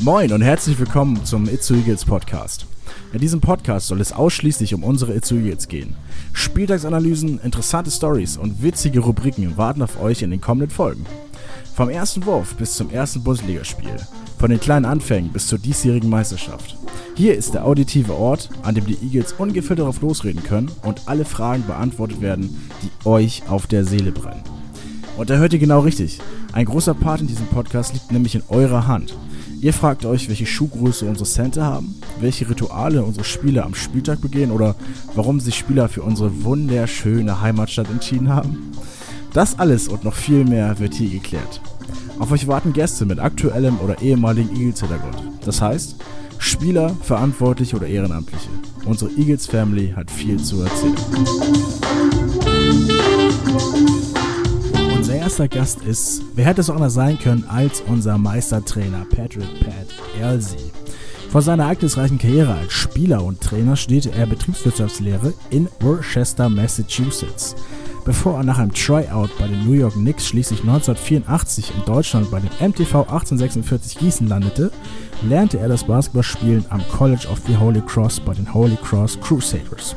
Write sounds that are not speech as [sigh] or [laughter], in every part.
Moin und herzlich willkommen zum Itzu Eagles Podcast. In diesem Podcast soll es ausschließlich um unsere Itzu Eagles gehen. Spieltagsanalysen, interessante Stories und witzige Rubriken warten auf euch in den kommenden Folgen. Vom ersten Wurf bis zum ersten Bundesligaspiel, von den kleinen Anfängen bis zur diesjährigen Meisterschaft. Hier ist der auditive Ort, an dem die Eagles ungefiltert darauf losreden können und alle Fragen beantwortet werden, die euch auf der Seele brennen. Und da hört ihr genau richtig. Ein großer Part in diesem Podcast liegt nämlich in eurer Hand. Ihr fragt euch, welche Schuhgröße unsere Center haben, welche Rituale unsere Spieler am Spieltag begehen oder warum sich Spieler für unsere wunderschöne Heimatstadt entschieden haben. Das alles und noch viel mehr wird hier geklärt. Auf euch warten Gäste mit aktuellem oder ehemaligen Eagles-Hintergrund. Das heißt, Spieler, Verantwortliche oder Ehrenamtliche. Unsere Eagles Family hat viel zu erzählen. Erster Gast ist, wer hätte es auch anders sein können als unser Meistertrainer Patrick Pat Elsie. Vor seiner ereignisreichen Karriere als Spieler und Trainer studierte er Betriebswirtschaftslehre in Worcester, Massachusetts. Bevor er nach einem Tryout bei den New York Knicks schließlich 1984 in Deutschland bei dem MTV 1846 Gießen landete, lernte er das Basketballspielen am College of the Holy Cross bei den Holy Cross Crusaders.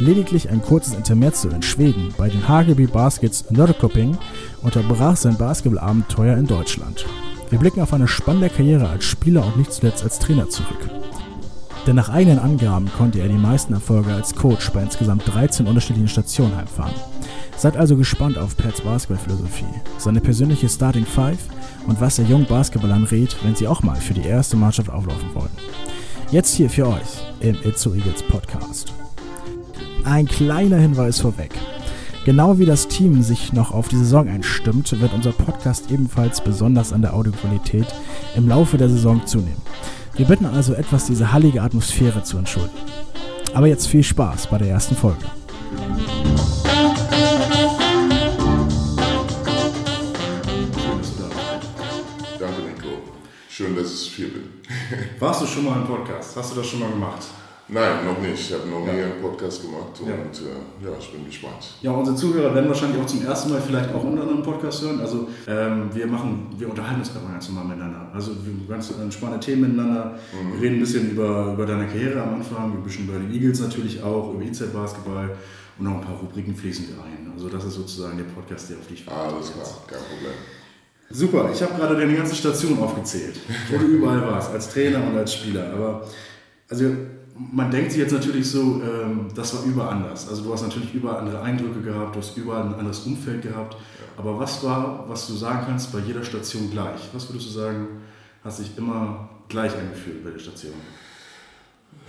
Lediglich ein kurzes Intermezzo in Schweden bei den Hageby Baskets Nördekoping unterbrach sein Basketballabenteuer in Deutschland. Wir blicken auf eine spannende Karriere als Spieler und nicht zuletzt als Trainer zurück. Denn nach eigenen Angaben konnte er die meisten Erfolge als Coach bei insgesamt 13 unterschiedlichen Stationen heimfahren. Seid also gespannt auf Pats Basketballphilosophie, seine persönliche Starting Five und was er jungen Basketballern rät, wenn sie auch mal für die erste Mannschaft auflaufen wollen. Jetzt hier für euch im Itzo Eagles Podcast. Ein kleiner Hinweis vorweg. Genau wie das Team sich noch auf die Saison einstimmt, wird unser Podcast ebenfalls besonders an der Audioqualität im Laufe der Saison zunehmen. Wir bitten also etwas diese hallige Atmosphäre zu entschuldigen. Aber jetzt viel Spaß bei der ersten Folge. Danke, Nico. Schön, dass ich hier bin. Warst du schon mal im Podcast? Hast du das schon mal gemacht? Nein, noch nicht. Ich habe noch nie Ja. einen Podcast gemacht und Ja. äh, ja, ich bin gespannt. Ja, unsere Zuhörer werden wahrscheinlich auch zum ersten Mal vielleicht auch unter einem Podcast hören. Also ähm, wir machen, wir unterhalten uns einfach ganz normal miteinander. Also wir ganz entspannte Themen miteinander. Wir reden ein bisschen über, über deine Karriere am Anfang, ein bisschen über die Eagles natürlich auch, über IZ Basketball und noch ein paar Rubriken fließen wir ein. Also das ist sozusagen der Podcast, der auf dich Alles klar, kein Problem. Super, ich habe gerade deine ganze Station aufgezählt, wo du überall warst, als Trainer und als Spieler. Aber also man denkt sich jetzt natürlich so, ähm, das war überall anders. Also du hast natürlich überall andere Eindrücke gehabt, du hast überall ein anderes Umfeld gehabt. Aber was war, was du sagen kannst, bei jeder Station gleich? Was würdest du sagen, hat sich immer gleich angefühlt bei der Station?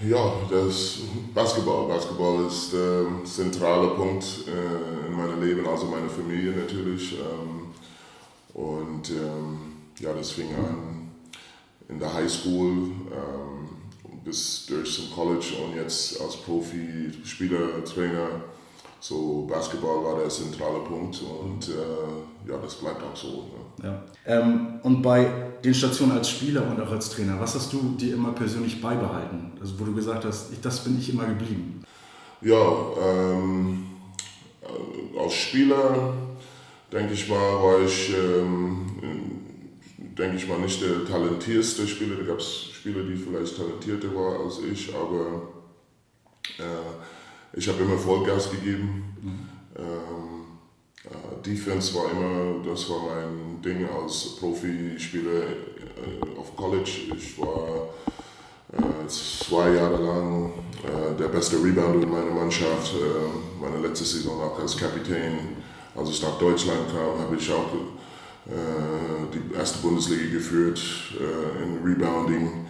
Ja, das Basketball. Basketball ist der zentrale Punkt äh, in meinem Leben, also meine Familie natürlich. Ähm, und ähm, ja, das fing an in der High School ähm, bis durch zum College und jetzt als Profi, Spieler, Trainer. So Basketball war der zentrale Punkt und äh, ja, das bleibt auch so. Ne? Ja. Ähm, und bei den Stationen als Spieler und auch als Trainer, was hast du dir immer persönlich beibehalten? Also wo du gesagt hast, ich, das bin ich immer geblieben. Ja, ähm, äh, als Spieler denke ich mal, war ich, ähm, denke ich mal, nicht der talentierste Spieler. Da gab es Spieler, die vielleicht talentierter waren als ich, aber äh, ich habe immer Vollgas gegeben. Ähm, äh, Defense war immer, das war mein Ding als Profispieler äh, auf College. Ich war äh, zwei Jahre lang äh, der beste Rebounder in meiner Mannschaft. Äh, meine letzte Saison auch als Kapitän. Als ich nach Deutschland kam, habe ich auch die erste Bundesliga geführt äh, in Rebounding.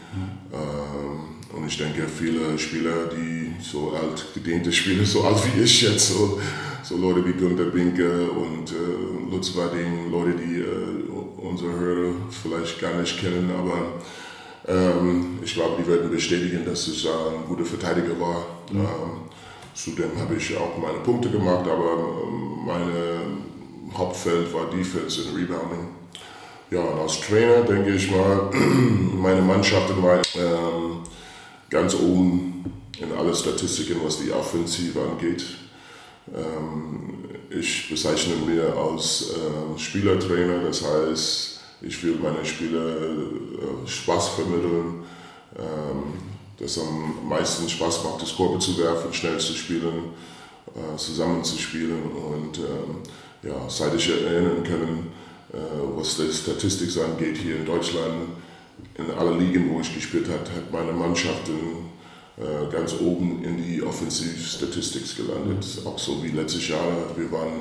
Ähm, und ich denke, viele Spieler, die so alt gediente Spieler, [laughs] so alt wie ich jetzt, so, so Leute wie Günther Binke und äh, Lutz Wadding, Leute, die äh, unsere Hörer vielleicht gar nicht kennen, aber ähm, ich glaube, die werden bestätigen, dass ich äh, ein guter Verteidiger war. Ähm, zudem habe ich auch meine Punkte gemacht, aber ähm, meine Hauptfeld war Defense und Rebounding. Ja, und als Trainer denke ich mal, [clears throat] meine Mannschaften waren ähm, ganz oben in alle Statistiken, was die Offensive angeht. Ähm, ich bezeichne mich als äh, Spielertrainer, das heißt, ich will meine Spieler äh, Spaß vermitteln, ähm, dass am meisten Spaß macht, das Korbe zu werfen, schnell zu spielen, äh, zusammen zu spielen und ähm, ja, seit ich erinnern kann, was die Statistik angeht hier in Deutschland, in alle Ligen, wo ich gespielt habe, hat meine Mannschaft äh, ganz oben in die Offensivstatistik gelandet. Auch so wie letztes Jahr. Wir waren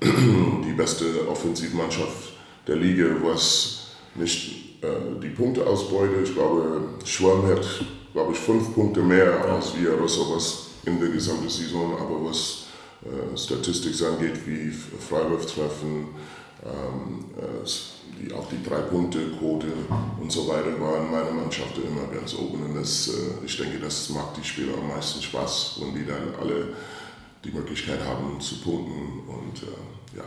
[clears throat] die beste Offensivmannschaft der Liga, was nicht äh, die Punkte ausbeutet. Ich glaube, Schwamm hat, glaube ich, fünf Punkte mehr als wir oder sowas in der gesamten Saison. Aber was äh, Statistik angeht, wie Freiwurftreffen, ähm, äh, die, auch die Drei-Punkte-Quote und so weiter waren meine Mannschaft immer ganz oben. Und das, äh, ich denke, das macht die Spieler am meisten Spaß, wenn die dann alle die Möglichkeit haben zu punkten. Und äh, ja.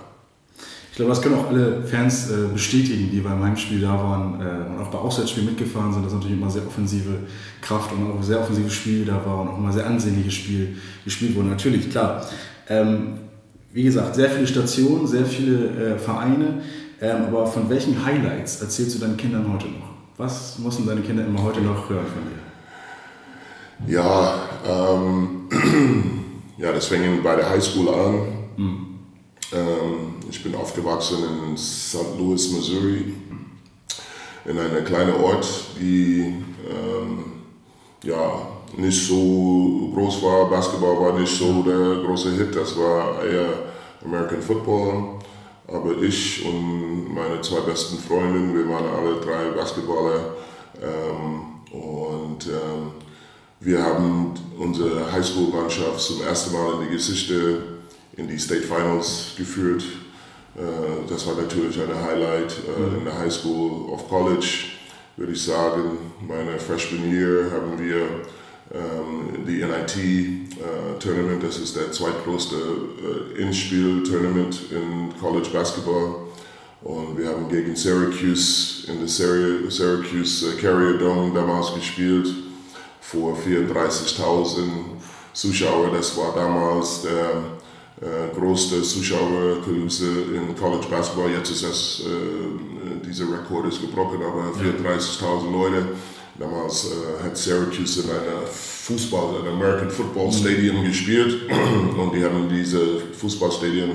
Ich glaube, das können auch alle Fans äh, bestätigen, die beim Heimspiel da waren äh, und auch bei Auswärtsspielen mitgefahren sind, dass natürlich immer sehr offensive Kraft und auch sehr offensives Spiel da war und auch immer sehr ansehnliches Spiel gespielt wurde. Natürlich, klar. Ähm, wie gesagt, sehr viele Stationen, sehr viele äh, Vereine. Ähm, aber von welchen Highlights erzählst du deinen Kindern heute noch? Was müssen deine Kinder immer heute noch hören von dir? Ja, ähm, [clears throat] ja das fängt bei der Highschool an. Mhm. Ähm, ich bin aufgewachsen in St. Louis, Missouri, in einem kleinen Ort, die ähm, ja, nicht so groß war. Basketball war nicht so der große Hit, das war eher American Football. Aber ich und meine zwei besten Freundinnen, wir waren alle drei Basketballer. Ähm, und ähm, wir haben unsere Highschool-Mannschaft zum ersten Mal in die Geschichte in die State Finals geführt. Äh, das war natürlich ein Highlight äh, in der Highschool. Auf College würde ich sagen, meine Freshman Year haben wir ähm, die NIT äh, Tournament, das ist der zweitgrößte äh, In-Spiel-Tournament in College Basketball. Und wir haben gegen Syracuse in der Syracuse äh, Carrier Dome damals gespielt vor 34.000 Zuschauern. Das war damals der äh, größte Zuschauerkulisse in College Basketball. Jetzt ist das, äh, dieser Rekord ist gebrochen, aber 34.000 Leute. Damals äh, hat Syracuse in einer Fußball, in American Football Stadium gespielt [clears throat] und die haben diese Fußballstadion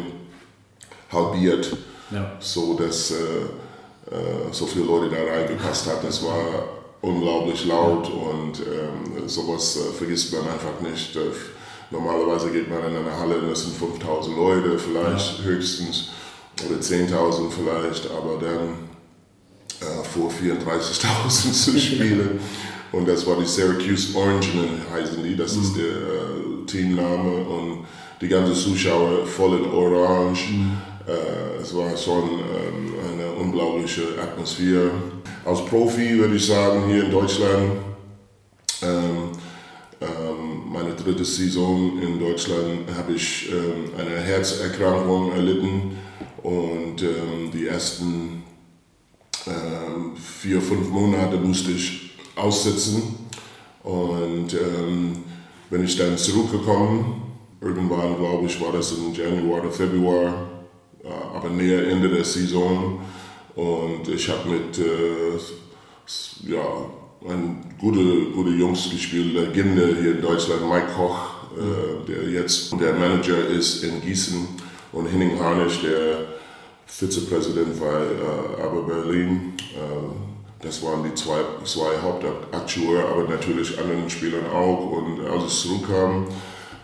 halbiert, ja. so dass äh, äh, so viele Leute da reingepasst hat. Das war unglaublich laut und ähm, sowas äh, vergisst man einfach nicht. Äh, normalerweise geht man in eine Halle, das sind 5000 Leute vielleicht ja. höchstens oder 10.000 vielleicht, aber dann äh, vor 34.000 zu [laughs] spielen. Und das war die Syracuse Orangenen, heißen die. Das mhm. ist der äh, Teamname. Und die ganzen Zuschauer voll in Orange. Mhm. Äh, es war schon ähm, eine unglaubliche Atmosphäre. Als Profi würde ich sagen, hier in Deutschland, ähm, ähm, meine dritte Saison in Deutschland, habe ich ähm, eine Herzerkrankung erlitten. Und ähm, die ersten ähm, vier, fünf Monate musste ich aussetzen. Und ähm, bin ich dann zurückgekommen. Irgendwann, glaube ich, war das im Januar oder Februar, äh, aber näher Ende der Saison. Und ich habe mit äh, ja, ein gute, gute Jungs gespielt, Legende hier in Deutschland, Mike Koch, äh, der jetzt der Manager ist in Gießen, und Henning Harnisch, der Vizepräsident war äh, aber Berlin. Äh, das waren die zwei, zwei Hauptakteure, aber natürlich anderen Spielern auch. Und als es zurückkam,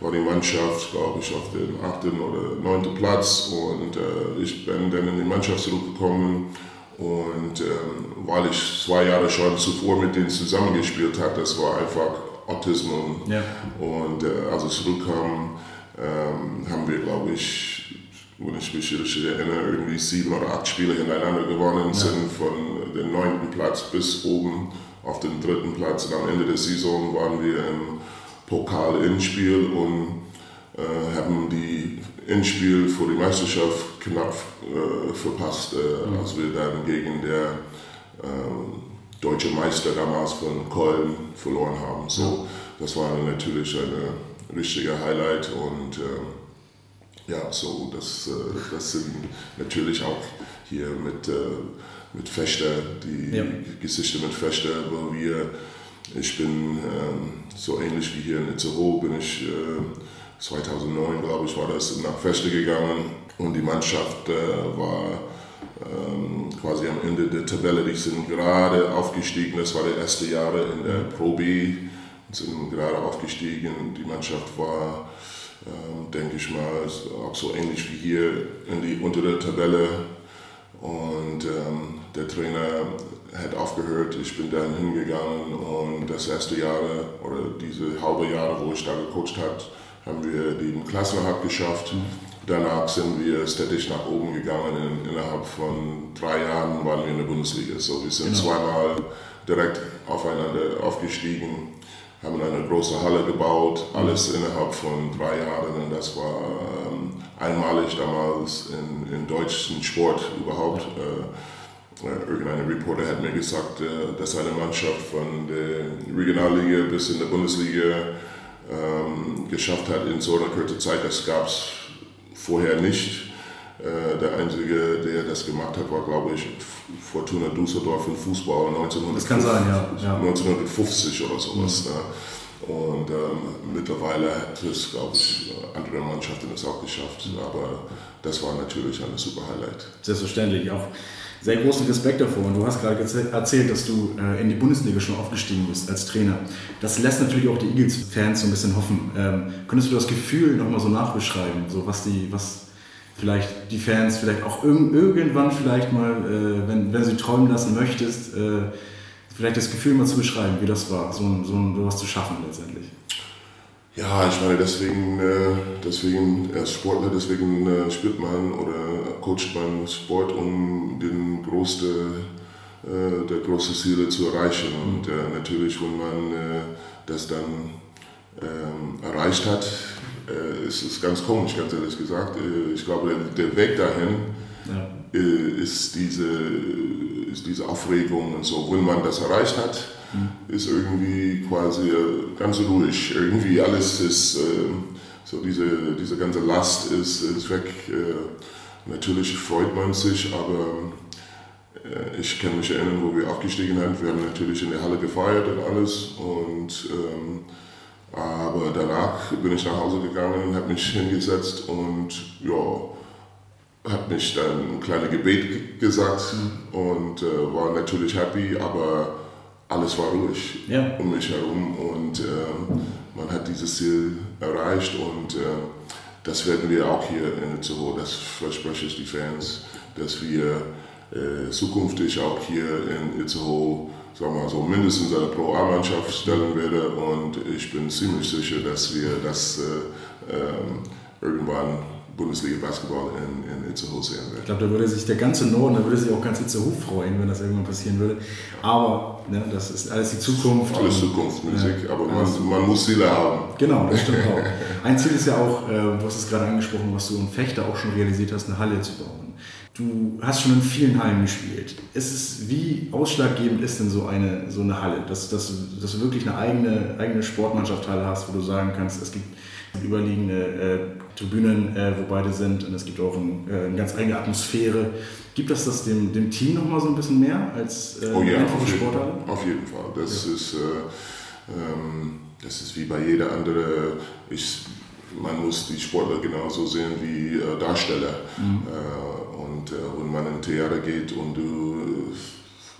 war die Mannschaft, glaube ich, auf dem achten oder neunten Platz. Und äh, ich bin dann in die Mannschaft zurückgekommen. Und ähm, weil ich zwei Jahre schon zuvor mit denen zusammengespielt habe, das war einfach Autismus. Ja. Und äh, als ich zurückkam, ähm, haben wir, glaube ich, wenn ich mich richtig erinnere, irgendwie sieben oder acht Spiele hintereinander gewonnen ja. sind, von dem neunten Platz bis oben auf den dritten Platz. Und am Ende der Saison waren wir im Pokal-Inspiel und äh, haben die Inspiel für die Meisterschaft knapp äh, verpasst, äh, mhm. als wir dann gegen der ähm, deutsche Meister damals von Köln verloren haben. So, das war natürlich ein richtiger Highlight und ähm, ja, so, das, äh, das sind natürlich auch hier mit, mit Fechter, die ja. Geschichte mit Fechter, wo wir, ich bin ähm, so ähnlich wie hier in Itzehoe, bin ich 2009, glaube ich, war das nach Fechter gegangen und die Mannschaft war ähm, quasi am Ende der Tabelle. Die sind gerade aufgestiegen, das war der erste Jahre in der Pro B, sind gerade aufgestiegen. Die Mannschaft war, denke ich mal, auch so ähnlich wie hier in die untere Tabelle. Und ähm, der Trainer hat aufgehört, ich bin dann hingegangen und das erste Jahr oder diese halbe Jahre, wo ich da gecoacht habe, haben wir den Klassenerhalt geschafft. Mhm Danach sind wir städtisch nach oben gegangen. In, innerhalb von drei Jahren waren wir in der Bundesliga. So, wir sind genau. zweimal direkt aufeinander aufgestiegen, haben eine große Halle gebaut, alles innerhalb von drei Jahren. Und das war ähm, einmalig damals in, in deutschen Sport überhaupt. Äh, äh, irgendein Reporter hat mir gesagt, äh, dass eine Mannschaft von der Regionalliga bis in der Bundesliga ähm, geschafft hat in so einer kurzen Zeit. Das gab es vorher nicht. Äh, der Einzige, der das gemacht hat, war, glaube ich, Fortuna Düsseldorf im Fußball 1950, sein, ja. Ja. 1950 oder sowas. Mhm. Ne? Und ähm, mittlerweile hat es, glaube ich, andere Mannschaften es auch geschafft. Aber das war natürlich ein super Highlight. Selbstverständlich. Auch sehr großen Respekt davor. Und du hast gerade erzählt, dass du äh, in die Bundesliga schon aufgestiegen bist als Trainer. Das lässt natürlich auch die Eagles-Fans so ein bisschen hoffen. Ähm, könntest du das Gefühl nochmal so nachbeschreiben? So was die, was vielleicht die Fans vielleicht auch irg irgendwann vielleicht mal, äh, wenn, wenn sie träumen lassen möchtest, äh, vielleicht das Gefühl mal zu beschreiben, wie das war, so, so, was zu schaffen letztendlich. Ja, ich meine, deswegen, äh, deswegen als Sportler, deswegen äh, spielt man oder coacht man Sport, um den größte, äh, der große Ziele zu erreichen. Und natürlich, wenn man das dann ähm, erreicht hat, ist es ganz komisch, ganz ehrlich gesagt. Ich glaube, der Weg dahin ja. ist, diese, ist diese Aufregung und so. Wenn man das erreicht hat, mhm. ist irgendwie quasi ganz ruhig. Irgendwie alles ist, äh, so diese, diese ganze Last ist, ist weg. Äh, natürlich freut man sich, aber äh, ich kann mich erinnern, wo wir aufgestiegen sind. Wir haben natürlich in der Halle gefeiert und alles. Und, ähm, aber danach bin ich nach Hause gegangen, habe mich hingesetzt und ja, habe mich dann ein kleines Gebet gesagt mhm. und äh, war natürlich happy, aber alles war ruhig ja. um mich herum und äh, man hat dieses Ziel erreicht und äh, das werden wir auch hier in Itzehoe, das verspreche ich die Fans, dass wir äh, zukünftig auch hier in Itzehoe sagen wir so, mindestens eine Pro-A-Mannschaft stellen werden und ich bin ziemlich sicher, dass wir das äh, ähm, irgendwann Bundesliga Basketball in, in Itzehoe sehen wird. Ich glaube, da würde sich der ganze Norden, da würde sich auch ganz Itzehoe freuen, wenn das irgendwann passieren würde. Aber ne, das ist alles die Zukunft. Alles Zukunftsmusik, ja, aber man, man, muss Ziele haben. Genau, das stimmt auch. Ein Ziel ist ja auch, äh, du hast es gerade angesprochen, was du in Fechter auch schon realisiert hast, eine Halle zu bauen. Du hast schon in vielen Hallen gespielt. Ist es, wie ausschlaggebend ist denn so eine, so eine Halle, dass, dass, dass du wirklich eine eigene, eigene Sportmannschaftshalle hast, wo du sagen kannst, es gibt überliegende äh, Tribünen, äh, wo beide sind und es gibt auch ein, äh, eine ganz eigene Atmosphäre. Gibt das das dem, dem Team nochmal so ein bisschen mehr als äh, oh ja, einfache auf Sporthalle? Jeden, auf jeden Fall. Das, ja. ist, äh, ähm, das ist wie bei jeder andere. Ich, man muss die Sportler genauso sehen wie äh, Darsteller. Mhm. Und wenn man in Theater geht und du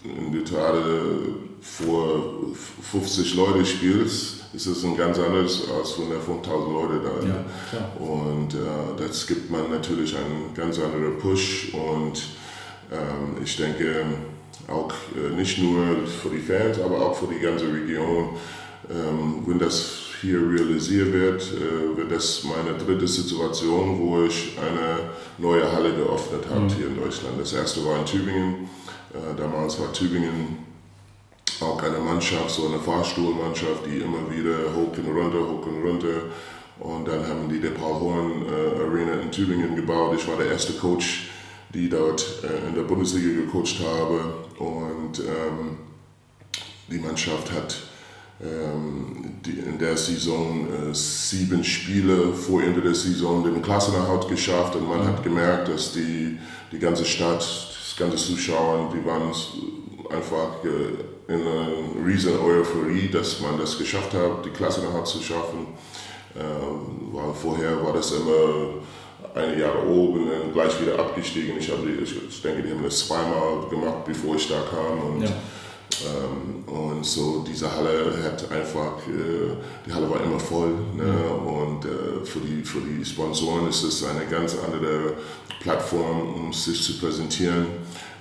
in der Theater vor 50 Leute spielst, ist es ein ganz anderes, als wenn da 5000 Leute da sind. Ja, und äh, das gibt man natürlich einen ganz anderen Push und ähm, ich denke auch äh, nicht nur für die Fans, aber auch für die ganze Region, ähm, wenn das hier realisiert wird, äh, wird das meine dritte Situation, wo ich eine neue Halle geöffnet habe mhm. hier in Deutschland. Das erste war in Tübingen. Äh, damals war Tübingen auch eine Mannschaft, so eine Fahrstuhlmannschaft, die immer wieder hoch und runter, hoch und runter. Und dann haben die der Paul Horn äh, Arena in Tübingen gebaut. Ich war der erste Coach, die dort in der Bundesliga gecoacht habe. Und ähm, die Mannschaft hat in der Saison äh, sieben Spiele vor Ende der Saison den Klassenerhalt geschafft. Und man hat gemerkt, dass die, die ganze Stadt ganze Zuschauer, die waren einfach äh, in einer riesen Euphorie, dass man das geschafft hat, die Klasse noch zu schaffen. Ähm, weil vorher war das immer eine Jahr oben und gleich wieder abgestiegen. Ich, habe, ich denke, die haben das zweimal gemacht, bevor ich da kam. Und, ja. Ähm, und so diese Halle hat einfach, äh, die Halle war immer voll. Ne? Mhm. Und äh, für, die, für die Sponsoren ist es eine ganz andere Plattform, um sich zu präsentieren.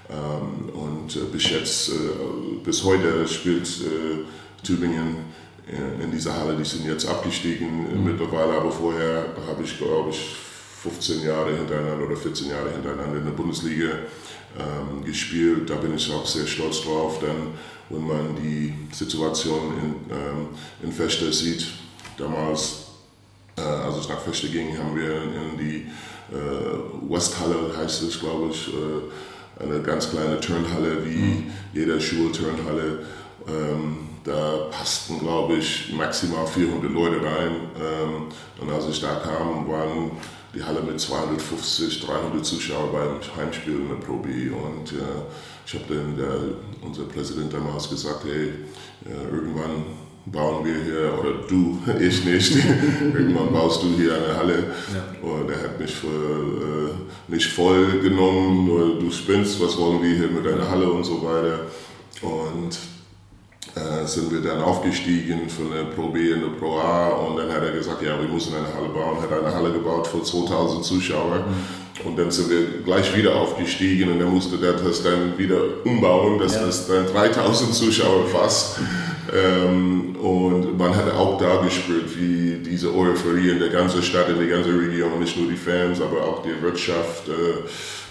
Ähm, und äh, bis jetzt, bis heute spielt Tübingen in dieser Halle, die sind jetzt abgestiegen mhm. mittlerweile, aber vorher habe ich, glaube ich, 15 Jahre hintereinander oder 14 Jahre hintereinander in der Bundesliga ähm, gespielt. Da bin ich auch sehr stolz drauf, denn wenn man die Situation in, ähm, in Fechter sieht, damals, äh, als es nach Fechter ging, haben wir in die äh, Westhalle, heißt es, glaube ich, äh, eine ganz kleine Turnhalle wie mhm. jede Schulturnhalle. Ähm, da passten, glaube ich, maximal 400 Leute rein. Ähm, und als ich da kam, waren die Halle mit 250, 300 Zuschauern beim Heimspiel in der Pro B. Und äh, ich habe dann der, unser Präsident damals gesagt, hey, äh, irgendwann bauen wir hier, oder du, [laughs] ich nicht, [laughs] irgendwann baust du hier eine Halle. Ja. Und er hat mich für, äh, nicht voll genommen, nur du spinnst, was wollen wir hier mit einer Halle und so weiter. Und sind wir dann aufgestiegen von der Pro B in die Pro A und dann hat er gesagt, ja, wir müssen eine Halle bauen, hat eine Halle gebaut für 2000 Zuschauer. Mhm. Und dann sind wir gleich wieder aufgestiegen und dann musste der das dann wieder umbauen, dass ja. das dann 3000 Zuschauer fast. Ähm, und man hat auch da gespürt, wie diese Euphorie in der ganzen Stadt, in der ganzen Region, nicht nur die Fans, aber auch die Wirtschaft, äh,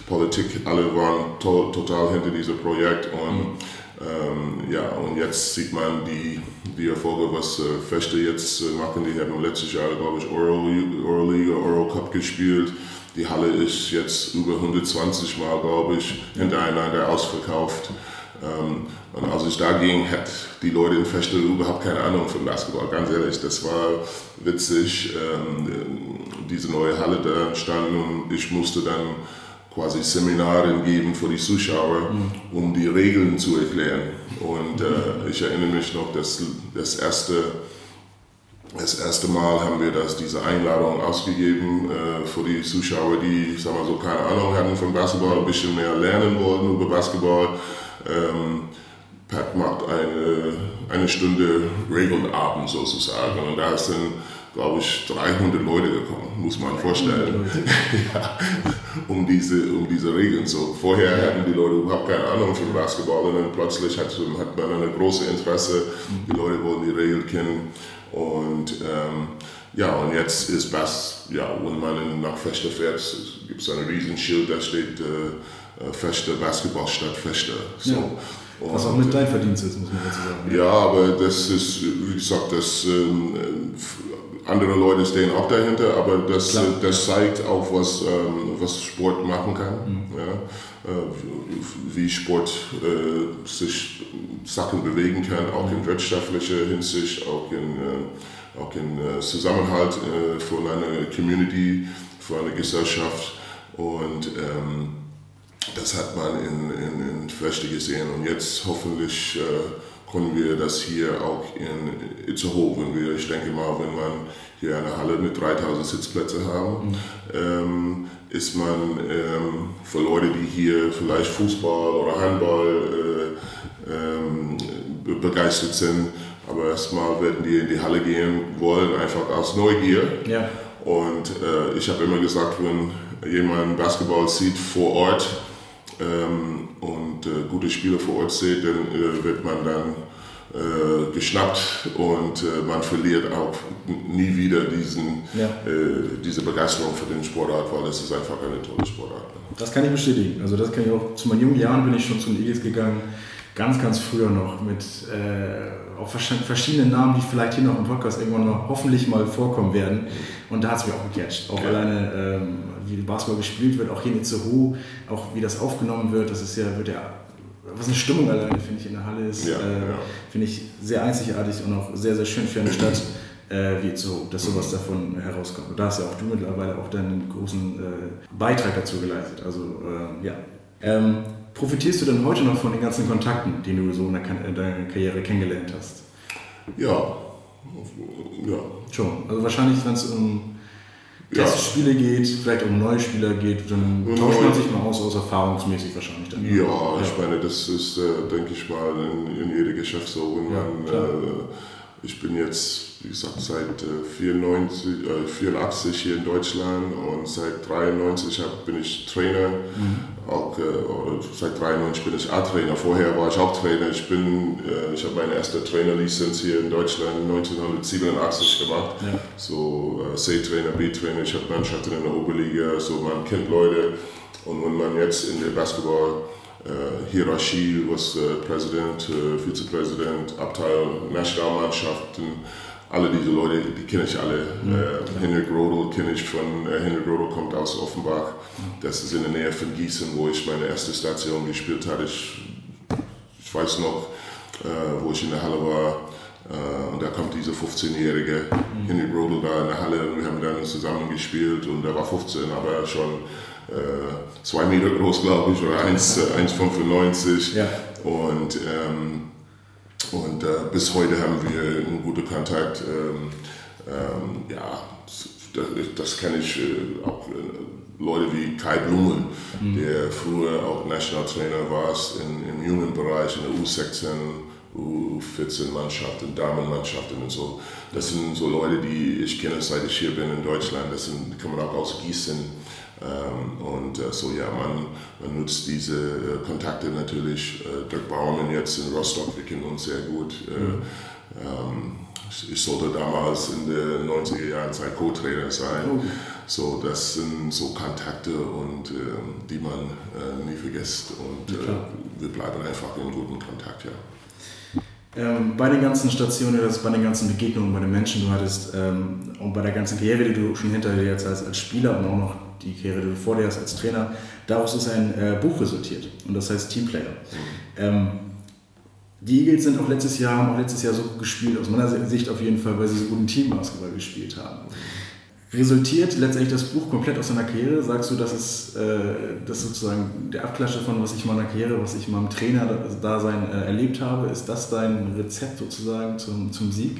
Politik, alle waren to total hinter diesem Projekt. Und mhm ähm, ja, und jetzt sieht man die, die Erfolge, was äh, Fechte jetzt äh, machen. Die haben letztes Jahr, glaube ich, Euro, Euroliga, Euro Cup gespielt. Die Halle ist jetzt über 120 Mal, glaube ich, hintereinander ausverkauft. Ähm, und als ich da ging, hat die Leute in Fechte überhaupt keine Ahnung von Basketball. Ganz ehrlich, das war witzig. Ähm, diese neue Halle da entstanden und ich musste dann quasi Seminare geben für die Zuschauer, mhm. um die Regeln zu erklären. Und äh, ich erinnere mich noch, dass das erste, das erste Mal haben wir das, diese Einladung ausgegeben äh, für die Zuschauer, die sag mal so, keine Ahnung hatten von Basketball, ein bisschen mehr lernen wollten über Basketball. Ähm, Pat macht eine, eine Stunde Regelabend sozusagen und da sind glaube ich, 300 Leute gekommen, muss man vorstellen, [laughs] ja, um, diese, um diese Regeln. So, vorher hatten die Leute überhaupt keine Ahnung von Basketball und dann plötzlich hat, hat man eine große Interesse, die Leute wollen die Regeln kennen und ähm, ja, und jetzt ist Bass, ja, wenn man nach Fechter fährt, gibt es ein Riesenschild, da steht äh, äh Fechter, Basketballstadt Fechter. So. Ja. Was auch mit dein Verdienst ist, muss man dazu sagen. Ja, aber das ist, wie gesagt, das ähm, andere Leute stehen auch dahinter, aber das, Klar, das zeigt auch, was, ähm, was Sport machen kann. Mhm. Ja? Äh, wie Sport äh, sich Sachen bewegen kann, auch in wirtschaftlicher Hinsicht, auch in, äh, auch in äh, Zusammenhalt von einer Community, von einer Gesellschaft. Und ähm, das hat man in, in, in Flechte gesehen. Und jetzt hoffentlich äh, können wir das hier auch in Itzehoe, wenn wir, ich denke mal, wenn man hier eine Halle mit 3000 Sitzplätzen haben, mhm. ähm, ist man ähm, für Leute, die hier vielleicht Fußball oder Handball äh, ähm, begeistert sind, aber erstmal werden die in die Halle gehen wollen, einfach aus Neugier. Ja. Und äh, ich habe immer gesagt, wenn jemand Basketball sieht vor Ort, ähm, und äh, gute Spieler vor Ort sieht, dann äh, wird man dann äh, geschnappt und äh, man verliert auch nie wieder diesen, ja. Äh, diese Begeisterung für den Sportart, weil es ist einfach eine tolle Sportart. Das kann ich bestätigen. Also das kann ich auch, zu meinen jungen Jahren bin ich schon zum Eagles gegangen, ganz, ganz früher noch mit äh, auch verschiedenen Namen, die vielleicht hier noch im Podcast irgendwann mal hoffentlich mal vorkommen werden. Und da hat es mich auch gecatcht. Auch ja. alleine, ähm, wie Basketball gespielt wird, auch hier in Itzehoe, auch wie das aufgenommen wird, das ist ja, wird ja was eine Stimmung alleine, finde ich, in der Halle ist, ja, äh, ja. finde ich sehr einzigartig und auch sehr, sehr schön für eine Stadt äh, wie so, dass sowas davon herauskommt. Und da hast ja auch du mittlerweile auch deinen großen äh, Beitrag dazu geleistet. Also, äh, ja. Ähm, Profitierst du denn heute noch von den ganzen Kontakten, die du so in deiner Karriere kennengelernt hast? Ja, ja. Schon. Also wahrscheinlich, wenn es um Testspiele ja. geht, vielleicht um neue Spieler geht, dann tauscht man sich mal aus, aus erfahrungsmäßig wahrscheinlich. Dann. Ja, ja, ich meine, das ist, äh, denke ich mal, in, in jedem Geschäft so. Wenn man, äh, ich bin jetzt, wie gesagt, seit 94, äh, 84 äh, hier in Deutschland und seit 93 bin ich Trainer. Mhm. Auch, äh, seit 93 bin ich A-Trainer. Vorher war ich auch Trainer. Ich, bin, äh, ich habe meine erste Trainerlizenz hier in Deutschland 1987 gemacht. Ja. So äh, C-Trainer, B-Trainer. Ich habe Mannschaften in der Oberliga. So man kennt Leute. Und wenn man jetzt in der Basketball äh, Hierarchie, was äh, Präsident, äh, Vizepräsident, Abteilung, Nationalmannschaften, alle diese Leute, die kenne ich alle. Mhm. Äh, Henrik Rodel kenne ich von, äh, Henrik Rodel kommt aus Offenbach. Das ist in der Nähe von Gießen, wo ich meine erste Station gespielt habe. Ich, ich weiß noch, äh, wo ich in der Halle war. Uh, und da kommt dieser 15-jährige mhm. Henry Brodel da in der Halle und wir haben dann zusammen gespielt und er war 15, aber schon äh, zwei Meter groß, glaube ich, oder 1,95. [laughs] Ja. Und, ähm, und äh, bis heute haben wir einen guten Kontakt. Ähm, ähm, ja, das, das kenne ich äh, auch äh, Leute wie Kai Blumen, mhm. der früher auch National Trainer war in, im jungen Bereich, in der U16, U14-Mannschaften, Damenmannschaften und so. Das sind so Leute, die ich kenne, seit ich hier bin in Deutschland. Das sind, die kommen auch aus Gießen. Ähm, und äh, so, ja, man, man nutzt diese äh, Kontakte natürlich. Äh, Dirk Baumann jetzt in Rostock, wir kennen uns sehr gut. Mhm. Ähm, ich sollte damals in den 90er Jahren sein Co-Trainer sein. Oh. So, das sind so Kontakte und äh, die man äh, nie vergisst und äh, wir bleiben einfach in guten Kontakt, ja. Ähm, bei den ganzen Stationen, also bei den ganzen Begegnungen, bei den Menschen, die du hattest ähm, und bei der ganzen Karriere, die du schon hinter dir jetzt als, als Spieler und auch noch die Karriere, du vor dir hast als Trainer, daraus ist ein äh, Buch resultiert und das heißt Teamplayer. Mhm. Ähm, die Eagles sind auch letztes Jahr, haben auch letztes Jahr so gespielt, aus meiner Sicht auf jeden Fall, weil sie so guten Teambasketball gespielt haben. Resultiert letztendlich das Buch komplett aus deiner Karriere? Sagst du, dass es äh, das sozusagen der Abklatsch davon, was ich in meiner Karriere, was ich in meinem Trainer-Dasein äh, erlebt habe, ist das dein Rezept sozusagen zum, zum Sieg?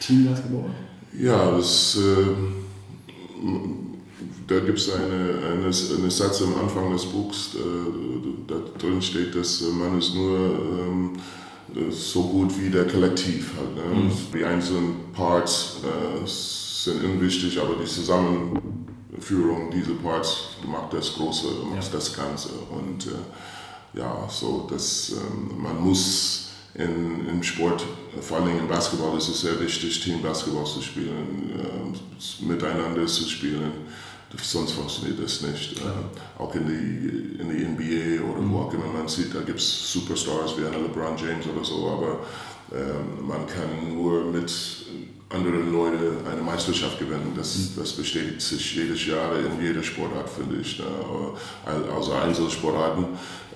Teambasketball? Ja, das. Äh da gibt es eine, eine, eine, Satz am Anfang des Buchs, äh, da drin steht, dass man ist nur ähm, so gut wie der Kollektiv halt. Ne? Mhm. Die einzelnen Parts äh, sind unwichtig, aber die Zusammenführung dieser Parts macht das Große, macht ja. das Ganze. Und äh, ja, so, dass ähm, man muss in, im Sport, vor allem im Basketball ist es sehr wichtig, Team Basketball zu spielen, äh, miteinander zu spielen sonst funktioniert das nicht. Ja. Äh, auch in die, in die NBA oder mhm. wo auch immer man sieht, da gibt es Superstars wie eine LeBron James oder so, aber ähm, man kann nur mit anderen Leuten eine Meisterschaft gewinnen. Das, mhm. das bestätigt sich jedes Jahr in jeder Sportart, finde ich. Ne? Also Einzelsportarten.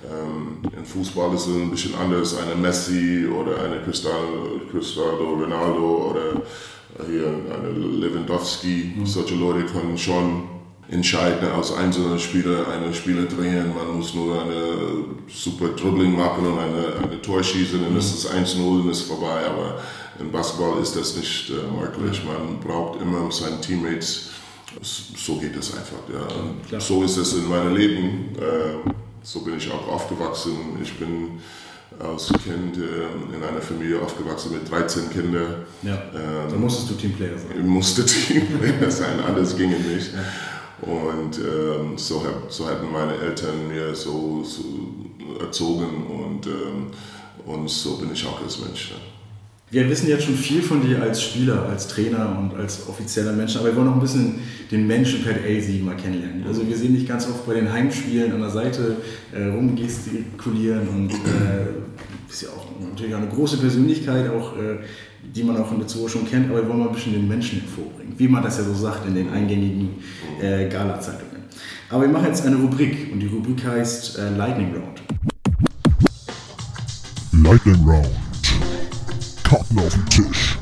Ähm, Im Fußball ist es ein bisschen anders. Eine Messi oder eine Cristiano, Cristiano Ronaldo oder hier eine Lewandowski. Mhm. Solche Leute können schon entscheiden aus einzelnen Spielern eine Spiele drehen. Man muss nur eine super Dribbling machen und eine, eine Tor schießen und es ist 1-0 und ist vorbei. Aber im Basketball ist das nicht äh, möglich. Man braucht immer seine Teammates. So geht es einfach. Ja. So ist es in meinem Leben. Äh, so bin ich auch aufgewachsen. Ich bin als Kind äh, in einer Familie aufgewachsen mit 13 Kindern. Ja, ähm, da musstest du Teamplayer sein. Ich musste Teamplayer sein, anders ging es nicht. Ja. Und ähm, so, so hatten meine Eltern mir so, so erzogen und, ähm, und so bin ich auch als Mensch. Ja. Wir wissen jetzt schon viel von dir als Spieler, als Trainer und als offizieller Mensch, aber wir wollen noch ein bisschen den Menschen Pat Azy mal kennenlernen. Also wir sehen dich ganz oft bei den Heimspielen an der Seite äh, rumgestikulieren und äh, bist ja auch natürlich auch eine große Persönlichkeit, auch äh, die man auch in der Zoo schon kennt, aber wir wollen mal ein bisschen den Menschen hervorbringen, wie man das ja so sagt in den eingängigen äh, Gala-Zeitungen. Aber wir machen jetzt eine Rubrik und die Rubrik heißt äh, Lightning Round. Lightning Round. Karten auf dem Tisch.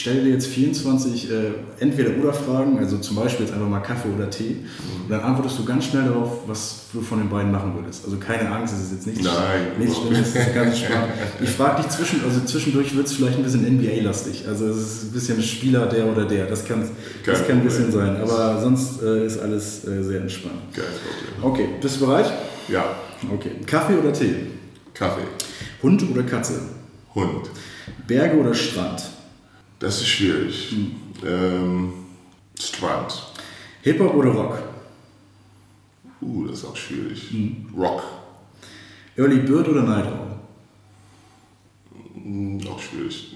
Ich stelle dir jetzt 24 äh, Entweder-Oder-Fragen, also zum Beispiel jetzt einfach mal Kaffee oder Tee, mhm. und dann antwortest du ganz schnell darauf, was du von den beiden machen würdest. Also keine Angst, es ist jetzt nicht, Nein, nicht schlimm, es ist ganz spannend. Ich frage dich zwischen, also zwischendurch wird es vielleicht ein bisschen NBA-lastig. Also es ist ein bisschen Spieler der oder der. Das kann, das kann ein bisschen sein. Aber sonst äh, ist alles äh, sehr entspannt. Okay, bist du bereit? Ja. Okay. Kaffee oder Tee? Kaffee. Hund oder Katze? Hund. Berge oder Strand? Das ist schwierig. Hm. Ähm, Strand. Hip-Hop oder Rock? Uh, das ist auch schwierig. Hm. Rock. Early Bird oder Night Owl? Hm, auch schwierig.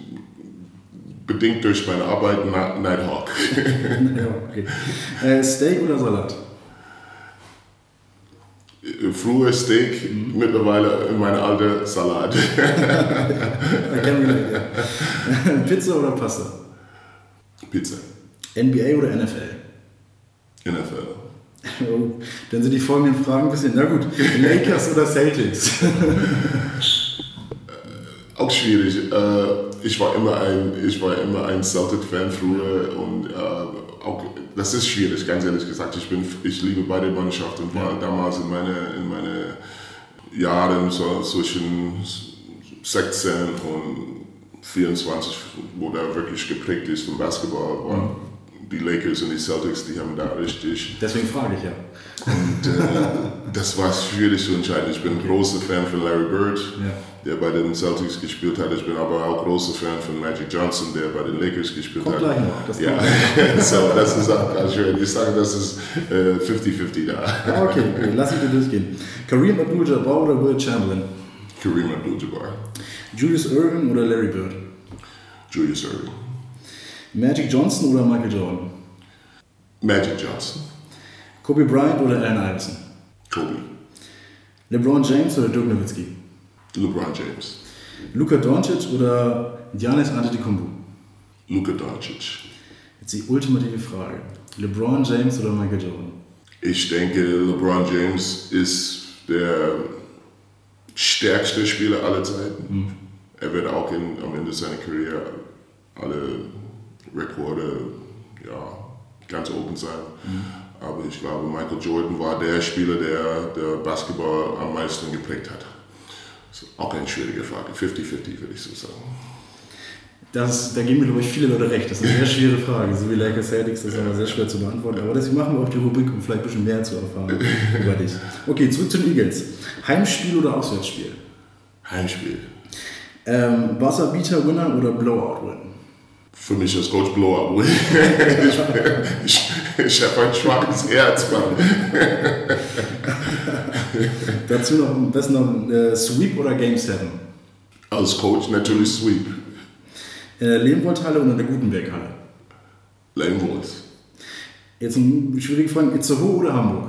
Bedingt durch meine Arbeit Nighthawk. [laughs] ja, okay. Äh, Steak oder Salat? Früher Steak, mhm. mittlerweile in meinem Alter Salat. [laughs] [laughs] Pizza oder Pasta? Pizza. NBA oder NFL? NFL. [laughs] Oh, dann sind die folgenden Fragen ein bisschen, na gut, Lakers oder Celtics? Auch schwierig. Äh, ich war immer ein, ich war immer ein Celtic-Fan früher und äh, auch das ist schwierig, ganz ehrlich gesagt. Ich, bin, ich liebe beide Mannschaften. War ja. damals in meine, in meine Jahren so zwischen 16 und 24, wo da wirklich geprägt ist vom Basketball, waren mhm. die Lakers und die Celtics, die haben da richtig. Deswegen frage ich ja. Und äh, [laughs] das war schwierig zu entscheiden. Ich bin ein großer Fan von Larry Bird. Ja der bei den Celtics gespielt hat. Ich bin aber auch großer Fan von Magic Johnson, der bei den Lakers gespielt kommt hat. Gleich noch. Das ja, [laughs] so, das ist auch ganz schön. Ich sage, das ist 50-50 äh, da. Okay, okay, lass ich dir durchgehen. Kareem Abdul-Jabbar oder Will Chamberlain? Kareem Abdul-Jabbar. Julius Irving oder Larry Bird? Julius Irving. Magic Johnson oder Michael Jordan? Magic Johnson. Kobe Bryant oder Allen Iverson? Kobe. LeBron James oder Dirk Nowitzki? LeBron James. Luka Doncic oder Giannis Antetokounmpo? Luka Doncic. Jetzt die ultimative Frage. LeBron James oder Michael Jordan? Ich denke, LeBron James ist der stärkste Spieler aller Zeiten. Mhm. Er wird auch in, am Ende seiner Karriere alle Rekorde ja, ganz oben sein. Mhm. Aber ich glaube, Michael Jordan war der Spieler, der, der Basketball am meisten geprägt hat. Das ist auch eine schwierige Frage. 50-50 würde ich so sagen. Das, da geben mir, glaube ich, viele Leute recht. Das ist eine sehr schwere Frage. So wie Lakers Celtics, das ist aber sehr schwer zu beantworten. Aber deswegen machen wir auch die Rubrik, um vielleicht ein bisschen mehr zu erfahren [laughs] über dich. Okay, zurück zu den Eagles. Heimspiel oder Auswärtsspiel? Heimspiel. Ähm, Buzzer Beater Winner oder Blowout Win? Für mich als Coach Win. ich, ich, ich habe ein schwaches Herz, Mann. [laughs] Dazu noch besten noch äh, Sweep oder Game 7? Als Coach natürlich Sweep. In der Lehmwoldhalle oder in der Gutenberghalle? Lehmwold. Jetzt eine schwierige Frage, Itzehoe oder Hamburg?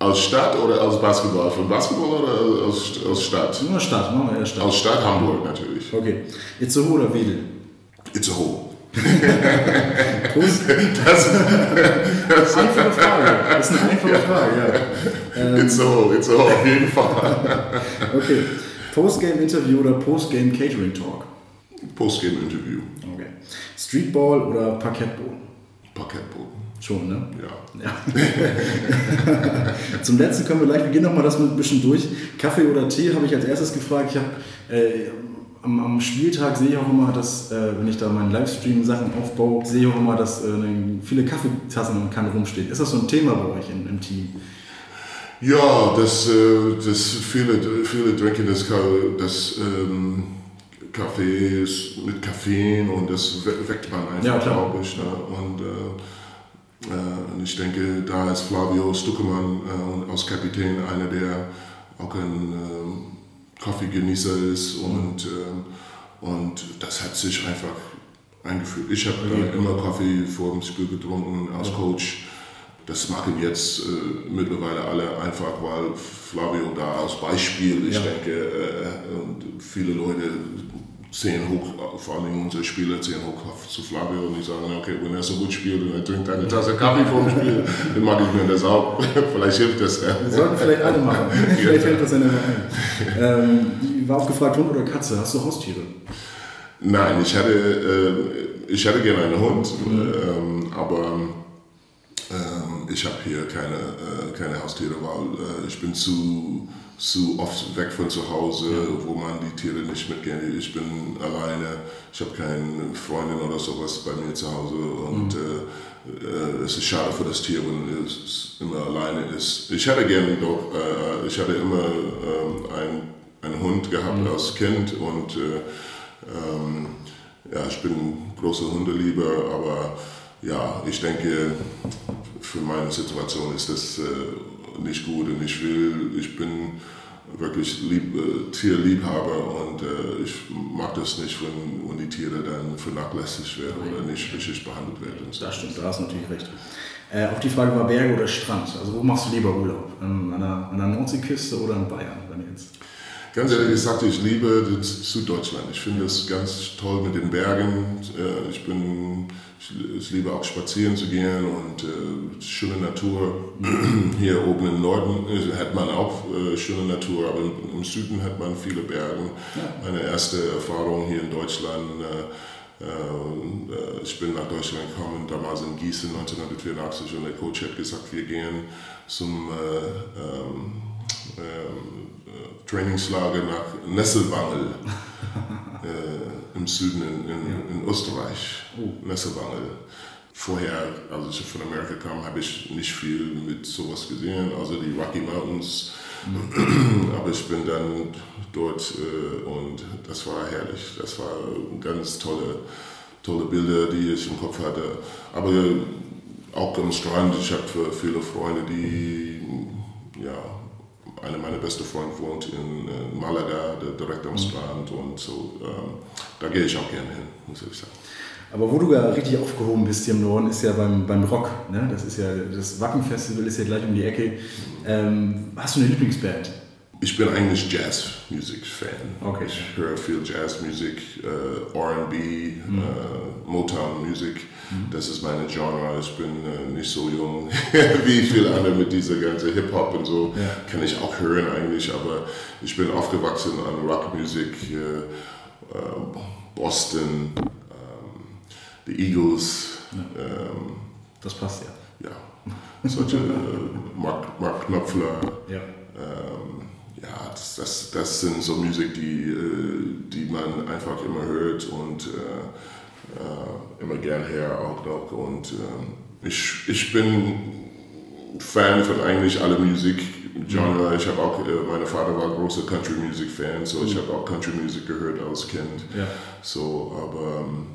Als Stadt oder als Basketball? Von Basketball oder als, als Stadt? Nur Stadt, machen wir eher Stadt. Als Stadt Hamburg natürlich. Okay. Itzehoe oder Wedel? Itzehoe. Das, das, das einfache Frage. Das ist eine einfache Frage, ja. Ähm, it's so, it's so, auf jeden Fall. okay. Postgame-Interview oder Postgame-Catering-Talk? Postgame-Interview. Okay. Streetball oder Parkettboden? Parkettboden. Schon, ne? Ja. ja. [laughs] Zum letzten kommen wir gleich. Wir gehen nochmal das ein bisschen durch. Kaffee oder Tee habe ich als erstes gefragt. Ich habe äh, am, am, Spieltag sehe ich auch immer, dass, äh, wenn ich da meinen Livestream-Sachen aufbaue, sehe ich auch immer, dass äh, viele Kaffeetassen und Kannen rumstehen. Ist das so ein Thema bei euch in, im Team? Ja, das, äh, das viele, viele trinken das, das ähm, Kaffee mit Kaffein und das weckt man einfach, ja, glaube ich. Ne? Und, äh, äh, ich denke, da ist Flavio Stuckemann äh, als Kapitän einer, der auch ein ähm, Kaffeegenießer ist und, äh, und das hat sich einfach eingeführt. Ich habe ja. immer Kaffee vor dem Spiel getrunken als ja. Coach. Das machen jetzt äh, mittlerweile alle einfach, weil Flavio da als Beispiel, ich ja. denke, äh, und viele Leute sehen hoch, vor allem unsere Spieler sehen hoch zu Flavio und die sagen, okay, wenn er so gut spielt und er trinkt eine Tasse Kaffee vor dem Spiel, dann mag ich mir das auch. [laughs] vielleicht hilft das. Sollten vielleicht alle machen. [laughs] vielleicht hilft das einer ein. Ähm, war auch gefragt, Hund oder Katze, hast du Haustiere? Nein, ich hatte, ich hätte gerne einen Hund, mhm. ähm, aber ähm, ich habe hier keine, äh, keine Haustiere, weil äh, ich bin zu, zu oft weg von zu Hause, ja. wo man die Tiere nicht mitgehen. Ich bin alleine, ich habe keine Freundin oder sowas bei mir zu Hause und mhm. äh, äh es ist schade für das Tier, wenn es immer alleine ist. Ich hätte gerne doch, äh, ich hatte immer ähm, ein einen Hund gehabt mhm. als Kind und äh, ähm, ja, ich bin großer Hundelieber, aber ja, ich denke, für meine Situation ist das äh, nicht gut und ich will, ich bin wirklich lieb, äh, Tierliebhaber und äh, ich mag das nicht, wenn, wenn die Tiere dann vernachlässigt werden oder nicht richtig behandelt werden. Das stimmt, da hast du natürlich recht. Äh, auch die Frage war Berge oder Strand. Also wo machst du lieber Urlaub? An einer, an der Nordseeküste oder in Bayern, wenn jetzt? Ganz ehrlich gesagt, ich liebe Süddeutschland. Ich finde es ganz toll mit den Bergen. Äh, ich, bin, ich liebe auch spazieren zu gehen und äh, schöne Natur. [clears throat] Hier oben im Norden äh, hat man auch äh, schöne Natur, aber im, im, Süden hat man viele Berge. Ja. Meine erste Erfahrung hier in Deutschland. Äh, äh, ich bin nach Deutschland gekommen, damals in Gießen 1984 und der Coach hat gesagt, wir gehen zum ähm, ähm, Trainingslager nach Nesselwangel [laughs] äh, im Süden in, in, ja. in Österreich. Oh. Nesselwangel. Vorher, als ich von Amerika kam, habe ich nicht viel mit sowas gesehen, also die Rocky Mountains. Mhm. [clears throat] Aber ich bin dann dort äh, und das war herrlich. Das war ganz tolle, tolle Bilder, die ich im Kopf hatte. Aber auch am Strand, ich habe viele Freunde, die ja, einer meiner besten Freunde wohnt in äh, Malaga, direkt am mhm. Strand und so. Ähm, da gehe ich auch gerne hin, muss ich sagen. Aber wo du ja richtig aufgehoben bist hier im Norden, ist ja beim, beim Rock. Ne? Das ist ja das Wacken-Festival ist ja gleich um die Ecke. Ähm, hast du eine Lieblingsband? Ich bin eigentlich Jazz-Musik-Fan. Okay. Ich höre viel Jazzmusik, äh, RB, mhm. äh, Motown-Musik. Mhm. Das ist meine Genre. Ich bin äh, nicht so jung [laughs] wie viele andere mit dieser ganzen Hip-Hop und so. Ja. Kann ich auch hören eigentlich, aber ich bin aufgewachsen an Rockmusik, äh, Boston, ähm, The Eagles. Ja. Ähm, das passt ja. Ja, solche äh, Mark, Mark Knopfler. Ja. Ähm, ja, das, das, das, sind so Musik, die, äh, die man einfach immer hört und äh, äh, immer gern her auch noch. Und äh, ich, ich bin Fan von eigentlich aller Musik. Genre. Ich habe auch, äh, mein Vater war großer Country Music Fan, so ich mhm. habe auch Country Music gehört als Kind. Ja. So, aber ähm,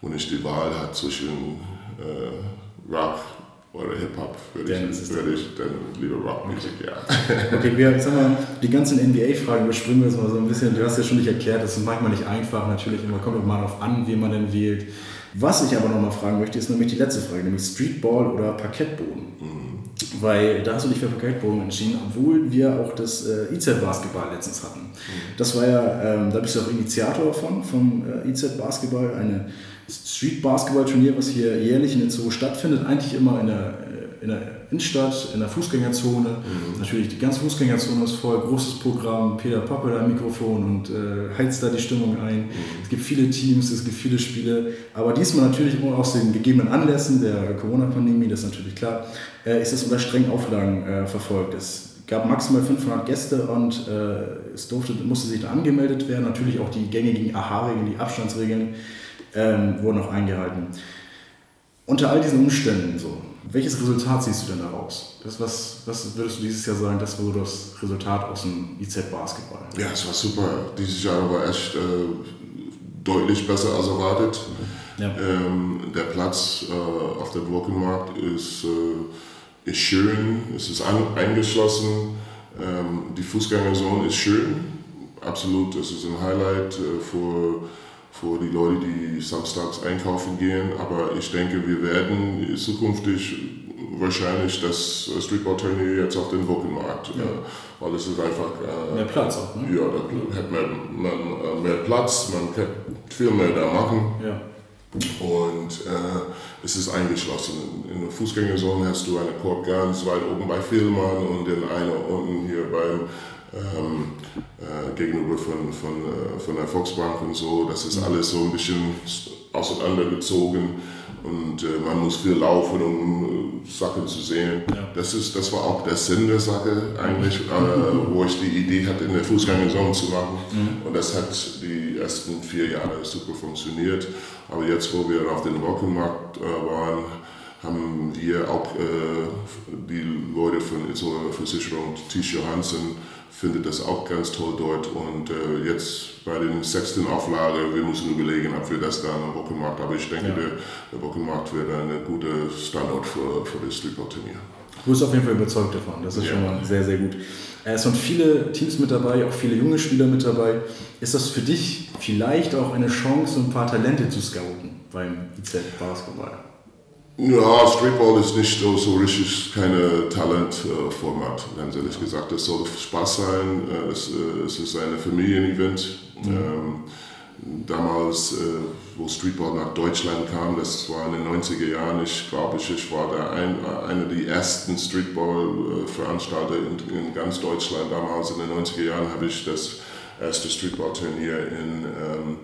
wenn ich die Wahl hatte zwischen äh, Rock oder Hip-Hop würde ich, würde ich dann lieber Rockmusik, ja. [laughs] Okay, wir, sag mal, die ganzen NBA-Fragen überspringen wir jetzt mal so ein bisschen. Du hast ja schon nicht erklärt, das ist manchmal nicht einfach, natürlich, immer kommt immer darauf an, wie man denn wählt. Was ich aber nochmal fragen möchte, ist nämlich die letzte Frage, nämlich Streetball oder Parkettboden. Mhm. Weil da hast du dich für Parkettboden entschieden, obwohl wir auch das äh, IZ-Basketball letztens hatten. Mhm. Das war ja, ähm, da bist du auch Initiator von, vom äh, IZ-Basketball, eine Street-Basketball-Turnier, was hier jährlich in den Zoo stattfindet, eigentlich immer in der, äh, in der Innenstadt, in der Fußgängerzone. Mhm. Natürlich, die ganze Fußgängerzone ist voll, großes Programm, Peter Pappe da am Mikrofon und äh, heizt da die Stimmung ein. Mhm. Es gibt viele Teams, es gibt viele Spiele, aber diesmal natürlich auch aus den gegebenen Anlässen der Corona-Pandemie, das ist natürlich klar, äh, ist das unter strengen Auflagen äh, verfolgt. Es gab maximal 500 Gäste und äh, es durfte, musste sich da angemeldet werden. Natürlich auch die gängigen AHA-Regeln, die Abstandsregeln ähm, wurden auch eingehalten. Unter all diesen Umständen, so, welches Resultat siehst du denn daraus? Das, was, was würdest du dieses Jahr sagen, das war das Resultat aus dem IZ-Basketball? Ja, es war super. Dieses Jahr war echt äh, deutlich besser als erwartet. Ja. Ähm, der Platz äh, auf dem Brückenmarkt ist, äh, ist schön, es ist an, eingeschlossen. Ähm, die Fußgängerzone ist schön, absolut. Das ist ein Highlight äh, für für die Leute, die samstags einkaufen gehen. Aber ich denke, wir werden zukünftig wahrscheinlich das Streetball-Turnier jetzt auf den Wochenmarkt, ja. weil es ist einfach... Äh, mehr Platz auch, ne? Ja, da hat man, man äh, mehr Platz, man kann viel mehr da machen. Ja. Und äh, es ist eingeschlossen. In der Fußgängerzone hast du eine Korb ganz weit oben bei Filmern und den einer unten hier beim ähm, äh, gegenüber von, von, äh, von der Volksbank und so. Das ist alles so ein bisschen auseinandergezogen und äh, man muss viel laufen, um äh, Sachen zu sehen. Ja. Das, ist, das war auch der Sinn der Sache eigentlich, äh, wo ich die Idee hatte, in der Fußgängerzone zu machen. Mhm. Und das hat die ersten vier Jahre super funktioniert. Aber jetzt, wo wir auf dem Wochenmarkt äh, waren, haben wir auch äh, die Leute von unserer Versicherung, Tisha Hansen, findet das auch ganz toll dort. Und äh, jetzt bei den sechsten Auflage, wir müssen überlegen, ob wir das da am Wochenmarkt, aber ich denke, ja. der, der Wochenmarkt wird ein guter Standort für, für das Streetball-Turnier. Du bist auf jeden Fall überzeugt davon, das ist ja. schon mal sehr, sehr gut. Es sind viele Teams mit dabei, auch viele junge Spieler mit dabei. Ist das für dich vielleicht auch eine Chance, ein paar Talente zu scouten beim IZ Basketball? Ja, Streetball ist nicht so, so richtig keine Talentformat, äh, ganz ehrlich gesagt. Es soll Spaß sein, äh, es, äh, es ist ein Familienevent. Mhm. Ähm, damals, wo Streetball nach Deutschland kam, das war in den 90er Jahren, ich glaube, ich, ich war da ein, einer der ersten Streetball-Veranstalter in, in, ganz Deutschland. Damals in den 90er Jahren habe ich das erste Streetball-Turnier in, ähm,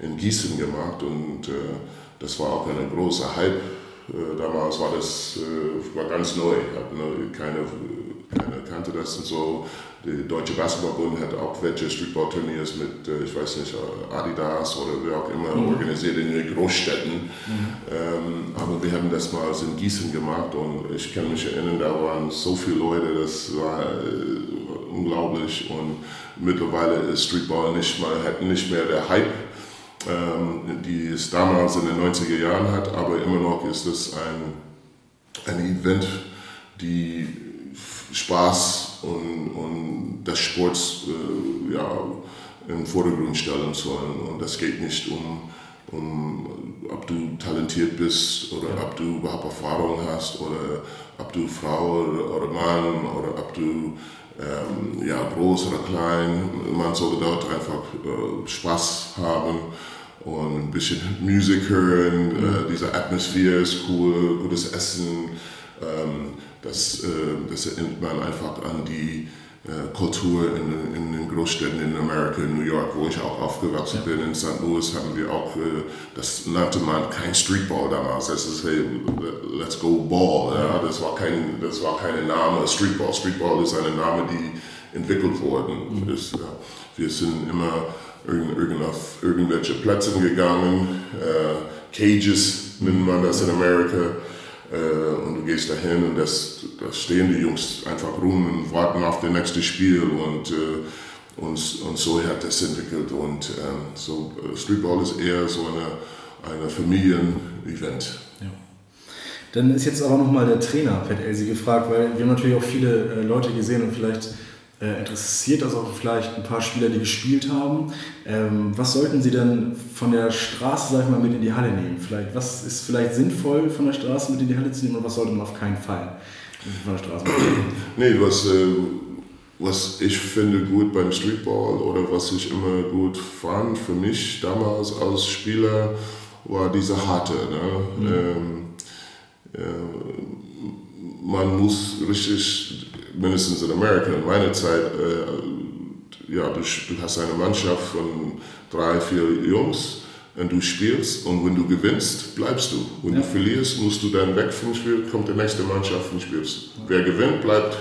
in Gießen gemacht und das war auch ein großer Hype damals war das äh, war ganz neu. Ne, keine, keine kannte das und so. Der Deutsche Basketballbund hat auch welche Streetball-Turniers mit, äh, ich weiß nicht, Adidas oder wer auch immer mhm. organisiert in den Großstädten. Mhm. Ähm, aber wir haben das mal in Gießen gemacht und ich kann mich erinnern, da waren so viele Leute, das war äh, unglaublich. Und mittlerweile ist Streetball nicht, mal, hat nicht mehr der Hype ähm, die es damals in den 90er Jahren hat, aber immer noch ist es ein, ein Event, die Spaß und, und des Sports äh, ja, im Vordergrund stellen sollen. Und das geht nicht um, um ob du talentiert bist oder ja. ob du überhaupt Erfahrung hast oder ob du Frau oder Mann oder ob du ähm, ja, groß oder klein. Man sollte dort einfach äh, Spaß haben und ein bisschen Musik hören. Mhm. Äh, diese Atmosphäre ist cool, gutes Essen. Ähm, das, äh, das erinnert man einfach an die Kultur in, in, den Großstädten in Amerika, in New York, wo ich auch aufgewachsen bin. In St. Louis haben wir auch, äh, das nannte man kein Streetball damals. Das ist, hey, let's go ball. Ja? Das, war kein, das war kein Name, Streetball. Streetball ist ein Name, die entwickelt worden mhm. ist. Ja. Wir sind immer irgend, irgend auf irgendwelche Plätze gegangen. Äh, Cages nennt man das in Amerika. Äh, und du gehst dahin und das, da stehen die Jungs einfach rum und warten auf das nächste Spiel. Und, äh, und, und so hat das entwickelt. Und ähm, so, äh, Streetball ist eher so eine, eine Familienevent. Ja. Dann ist jetzt aber nochmal der Trainer, Pat Elsie, gefragt, weil wir haben natürlich auch viele Leute gesehen und vielleicht äh, interessiert das auch vielleicht ein paar Spieler, die gespielt haben. Ähm, was sollten sie denn von der Straße, sag ich mal, mit in die Halle nehmen? Vielleicht, was ist vielleicht sinnvoll von der Straße mit in die Halle zu nehmen und was sollte man auf keinen Fall von der Straße mitnehmen? [clears throat] Nee, was, äh, was ich finde gut beim Streetball oder was ich immer gut fand für mich damals als Spieler, war diese Harte. Ne? Mhm. Ähm, äh, man muss richtig mindestens in Amerika in meiner Zeit, äh, ja, du, du hast eine Mannschaft von drei, vier Jungs und du spielst und wenn du gewinnst, bleibst du. Wenn ja. du verlierst, musst du dann weg vom Spiel, kommt die nächste Mannschaft und spielst. Wer gewinnt, bleibt.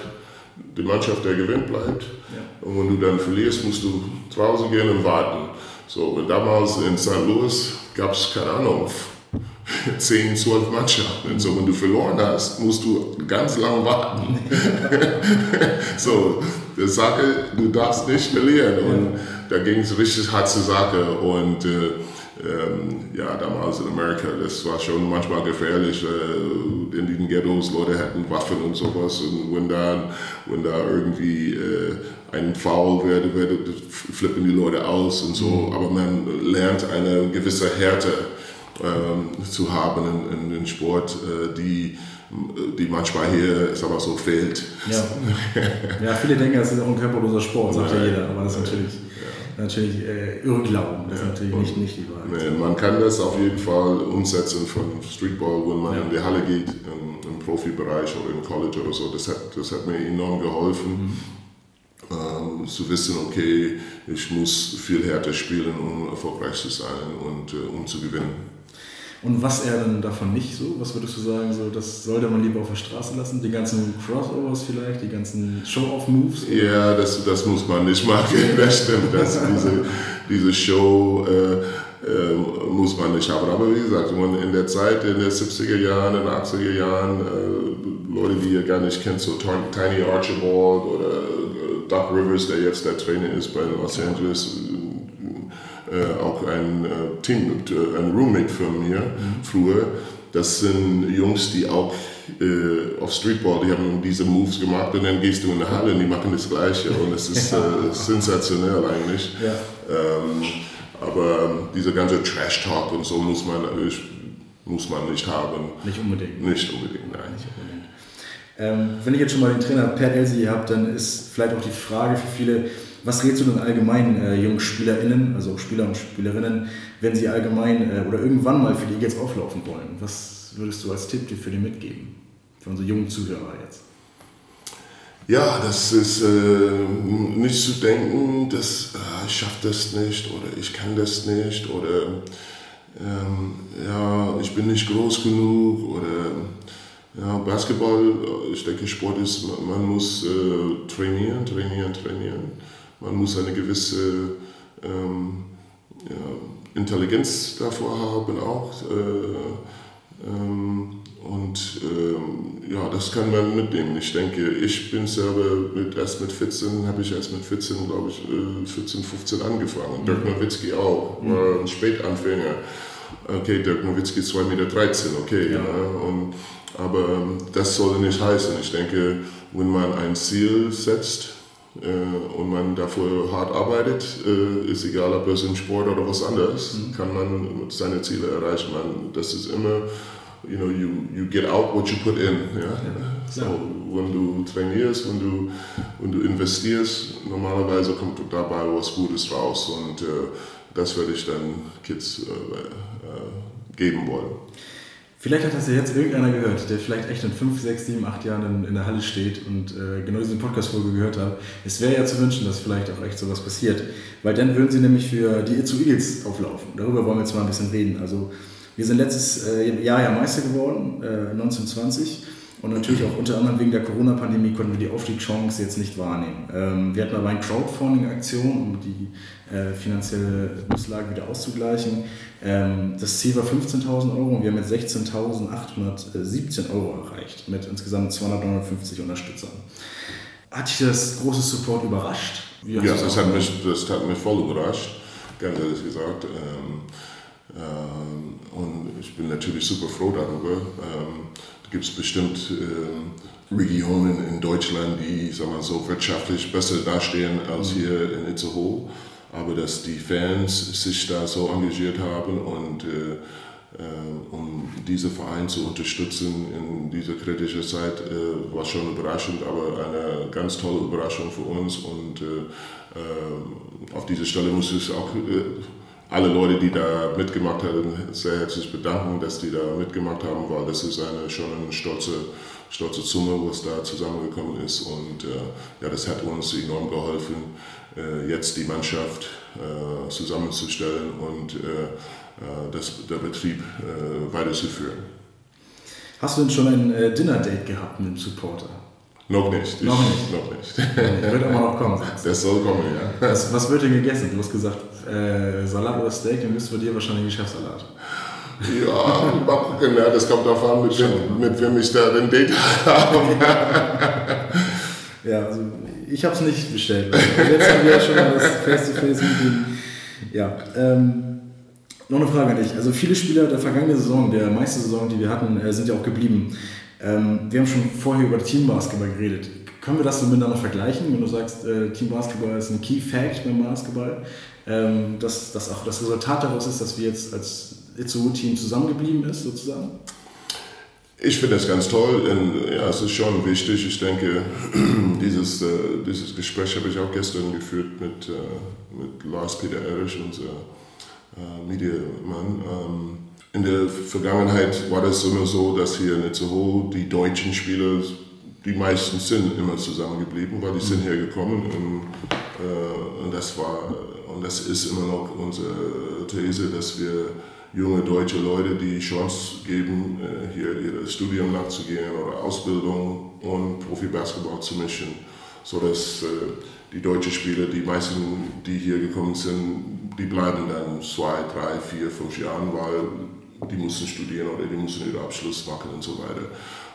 Die Mannschaft, der gewinnt, bleibt. Ja. Und wenn du dann verlierst, musst du draußen gehen und warten. So, und damals in St. Louis gab es, keine Ahnung, 10, 12 Mannschaften. Und so, wenn du verloren hast, musst du ganz lang warten. [laughs] so, die Sache, du darfst nicht verlieren. Und da ging es richtig hart zur Sache. Und äh, ähm, ja, damals in Amerika, das war schon manchmal gefährlich. Äh, in den Ghettos, Leute hatten Waffen und sowas. Und wenn da, wenn da irgendwie äh, ein Foul wird, wird, flippen die Leute aus und so. Mhm. Aber man lernt eine gewisse Härte ähm, zu haben in, in, in Sport, äh, die, die manchmal hier sag mal so fehlt. Ja. ja, viele denken, es ist auch ein körperloser Sport, sagt ja jeder, aber das ist natürlich, ja. natürlich äh, Irrglauben, das ist natürlich nicht, nicht die Wahrheit. Nee, man kann das auf jeden Fall umsetzen von Streetball, wenn man ja. in die Halle geht, im, im, Profibereich oder im College oder so. Das hat, das hat mir enorm geholfen. Mhm. Ähm, zu wissen, okay, ich muss viel härter spielen, um erfolgreich zu sein und äh, um zu gewinnen. Und was er dann davon nicht so? Was würdest du sagen, so, das sollte man lieber auf der Straße lassen? Die ganzen Crossovers vielleicht, die ganzen Show-Off-Moves? Ja, das, das muss man nicht machen, [laughs] das stimmt. Das, diese, diese Show äh, äh, muss man nicht haben. Aber wie gesagt, in der Zeit, in den 70er Jahren, in den 80er Jahren, äh, Leute, die ihr gar nicht kennt, so Tiny Archibald oder äh, Doc Rivers, der jetzt der Trainer ist bei Los Angeles, äh, auch ein äh, Team, äh, ein Roommate von mir mhm. früher. Das sind Jungs, die auch äh, auf Streetball, die haben diese Moves gemacht und dann gehst du in die Halle und die machen das Gleiche und es ist [laughs] äh, sensationell eigentlich. Ja. Ähm, aber dieser ganze Trash-Talk und so muss man, muss man nicht haben. Nicht unbedingt. Nicht unbedingt, nein. Nicht unbedingt. Ähm, wenn ich jetzt schon mal den Trainer Pat Elsie habe, dann ist vielleicht auch die Frage für viele, was rätst du denn allgemein äh, jungen SpielerInnen, also Spieler und Spielerinnen, wenn sie allgemein äh, oder irgendwann mal für die Eagles auflaufen wollen? Was würdest du als Tipp dir für die mitgeben? Für unsere jungen Zuhörer jetzt? Ja, das ist äh, nicht zu denken, dass äh, ich schaffe das nicht oder ich kann das nicht oder ähm, ja, ich bin nicht groß genug oder ja, Basketball, ich denke, Sport ist, man muss äh, trainieren, trainieren, trainieren man muss eine gewisse ähm, ja, Intelligenz davor haben auch. Äh, ähm, und ähm, ja, das kann man mitnehmen. Ich denke, ich bin selber mit, erst mit 14, habe ich erst mit 14, glaube ich, 14, äh, 15 angefangen. Mhm. Dirk Nowitzki auch, mhm. war ein Spätanfänger. Okay, Dirk Nowitzki 2,13 Meter, okay. Ja. ja. Und, aber das soll nicht heißen. Ich denke, wenn man ein Ziel setzt, und man dafür hart arbeitet, äh, ist egal, ob es im Sport oder was anderes, mhm. kann man seine Ziele erreichen. Man, das ist immer, you know, you, you get out what you put in. Ja? ja. So, wenn du trainierst, wenn du, wenn du investierst, normalerweise kommt dabei was Gutes raus und äh, das würde ich dann Kids äh, äh, geben wollen. Vielleicht hat das ja jetzt irgendeiner gehört, der vielleicht echt in 5, 6, 7, 8 Jahren in, in der Halle steht und äh, genau diese Podcast-Folge gehört hat. Es wäre ja zu wünschen, dass vielleicht auch echt sowas passiert. Weil dann würden sie nämlich für die Itzu Eagles auflaufen. Darüber wollen wir jetzt mal ein bisschen reden. Also, wir sind letztes äh, Jahr ja Meister geworden, äh, 1920. Und natürlich auch unter anderem wegen der Corona-Pandemie konnten wir die Aufstiegschance jetzt nicht wahrnehmen. Ähm, wir hatten aber eine Crowdfunding-Aktion, um die äh, finanzielle Misslage wieder auszugleichen. Ähm, das Ziel war 15.000 Euro und wir haben mit 16.817 Euro erreicht, mit insgesamt 259 Unterstützern. Hat dich das große Support überrascht? ja, das hat, mich, das hat mich voll überrascht, ganz ehrlich gesagt. Ähm, ähm, und ich bin natürlich super froh darüber. Gibt es bestimmt äh, Regionen in Deutschland, die sag mal, so wirtschaftlich besser dastehen als mhm. hier in Itzehoe. Aber dass die Fans sich da so engagiert haben und äh, äh, um diese Verein zu unterstützen in dieser kritischen Zeit, äh, war schon überraschend, aber eine ganz tolle Überraschung für uns. Und äh, auf dieser Stelle muss ich auch alle Leute, die da mitgemacht haben, sehr herzlich bedanken, dass die da mitgemacht haben, weil das ist eine, schon eine stolze, stolze Summe, was da zusammengekommen ist. Und äh, ja, das hat uns enorm geholfen, äh, jetzt die Mannschaft äh, zusammenzustellen und äh, äh, das, der Betrieb äh, weiterzuführen. Hast du denn schon ein Dinner-Date gehabt mit dem Supporter? Noch nicht. Noch nicht. Noch nicht. Wird aber noch kommen. [laughs] Das soll kommen, ja. Was, was wird denn gegessen? Du hast gesagt, äh, Salat oder Steak, dann bist du bei dir wahrscheinlich Geschäftssalat. Ja, mal gucken, ja, das kommt darauf an, mit, wem, mit wem ich da ein Date habe. ja, also ich habe es nicht bestellt. Jetzt haben wir ja schon mal das Face-to-Face-Meeting. Ja, ähm, noch eine Frage an dich. Also viele Spieler der vergangenen Saison, der meiste Saison, die wir hatten, äh, sind ja auch geblieben. Ähm, wir haben schon vorher über Teambasketball geredet. Können wir das so miteinander vergleichen, wenn du sagst, äh, Team Basketball ist ein Key Fact beim Basketball? Ähm, dass, dass auch das Resultat daraus ist, dass wir jetzt als Itzehoe-Team zusammengeblieben ist, sozusagen? Ich finde das ganz toll. Ja, es ist schon wichtig. Ich denke, [clears throat] dieses, äh, dieses Gespräch habe ich auch gestern geführt mit, äh, mit Lars Peter Erich, unser äh, Mediamann. Ähm, in der Vergangenheit war das immer so, dass hier in Itzehoe die deutschen Spieler, die meisten sind immer zusammengeblieben, weil die sind mhm. hergekommen und, äh, und das war und das ist immer noch unsere These, dass wir junge deutsche Leute die Chance geben, äh, hier ihr Studium nachzugehen oder Ausbildung und Profi-Basketball zu mischen, sodass äh, die deutschen Spieler, die meisten, die hier gekommen sind, die bleiben dann zwei, drei, vier, fünf Jahre, weil die müssen studieren oder die müssen ihren Abschluss machen und so weiter.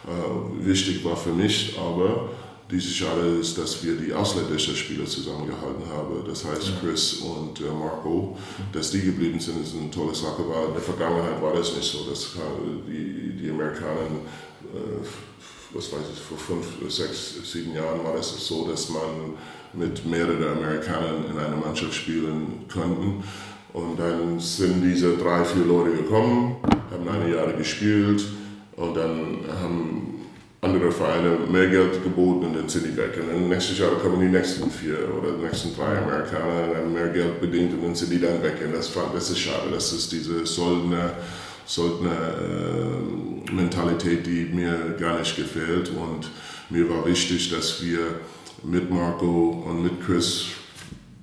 Äh, wichtig war für mich aber, dieses Jahr ist, dass wir die ausländischen Spieler zusammengehalten haben. Das heißt Chris und äh, Marco, dass die geblieben sind, ist eine tolle Sache. Weil in der Vergangenheit war das nicht so, dass die, die Amerikaner, äh, was weiß ich, vor fünf, sechs, sieben Jahren war das so, dass man mit mehreren Amerikanern in einer Mannschaft spielen konnte. Und dann sind diese drei, vier Leute gekommen, haben eine Jahre gespielt und dann haben andere Vereine mehr Geld geboten und dann sind die weg. Und nächstes Jahr kommen die nächsten vier oder die nächsten drei Amerikaner und haben mehr Geld bedient dann sind die dann weg. Und das, das ist schade. Das ist diese Soldner, Soldner äh, Mentalität, die mir gar nicht gefällt. Und mir war wichtig, dass wir mit Marco und mit Chris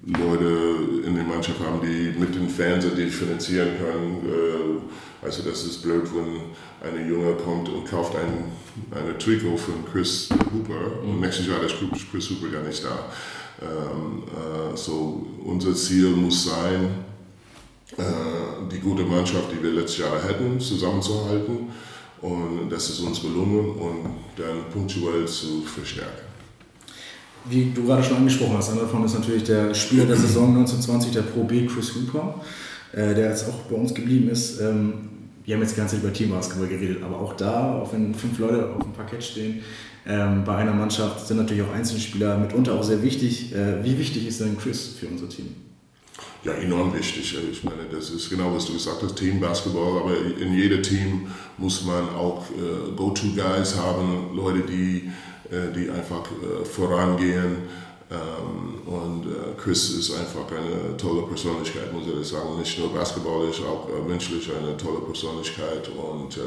Leute in der Mannschaft haben, die mit den Fans differenzieren können. Äh, also das ist blöd, wenn eine Junge kommt und kauft ein eine Trikot von Chris Hooper und nächstes Jahr ist Chris Hooper gar nicht da. Ähm, äh, so unser Ziel muss sein, äh, die gute Mannschaft, die wir letztes Jahr hatten, zusammenzuhalten und das ist uns gelungen und dann punktuell zu verstärken wie du gerade schon angesprochen hast, einer davon ist natürlich der Spieler der Saison 1920, der Pro B Chris Hooper, äh, der jetzt auch bei uns geblieben ist. Ähm, wir haben jetzt die ganze Zeit über Teambasketball geredet, aber auch da, auch wenn fünf Leute auf dem Parkett stehen, ähm, bei einer Mannschaft sind natürlich auch Einzelspieler mitunter auch sehr wichtig. Äh, wie wichtig ist denn Chris für unser Team? Ja, enorm wichtig. Ich meine, das ist genau, was du gesagt hast, Teambasketball, aber in jedem Team muss man auch äh, Go-To-Guys haben, Leute, die die einfach äh, vorangehen. Ähm, und äh, Chris ist einfach eine tolle Persönlichkeit, muss ich sagen. Nicht nur basketballisch, auch menschlich eine tolle Persönlichkeit. Und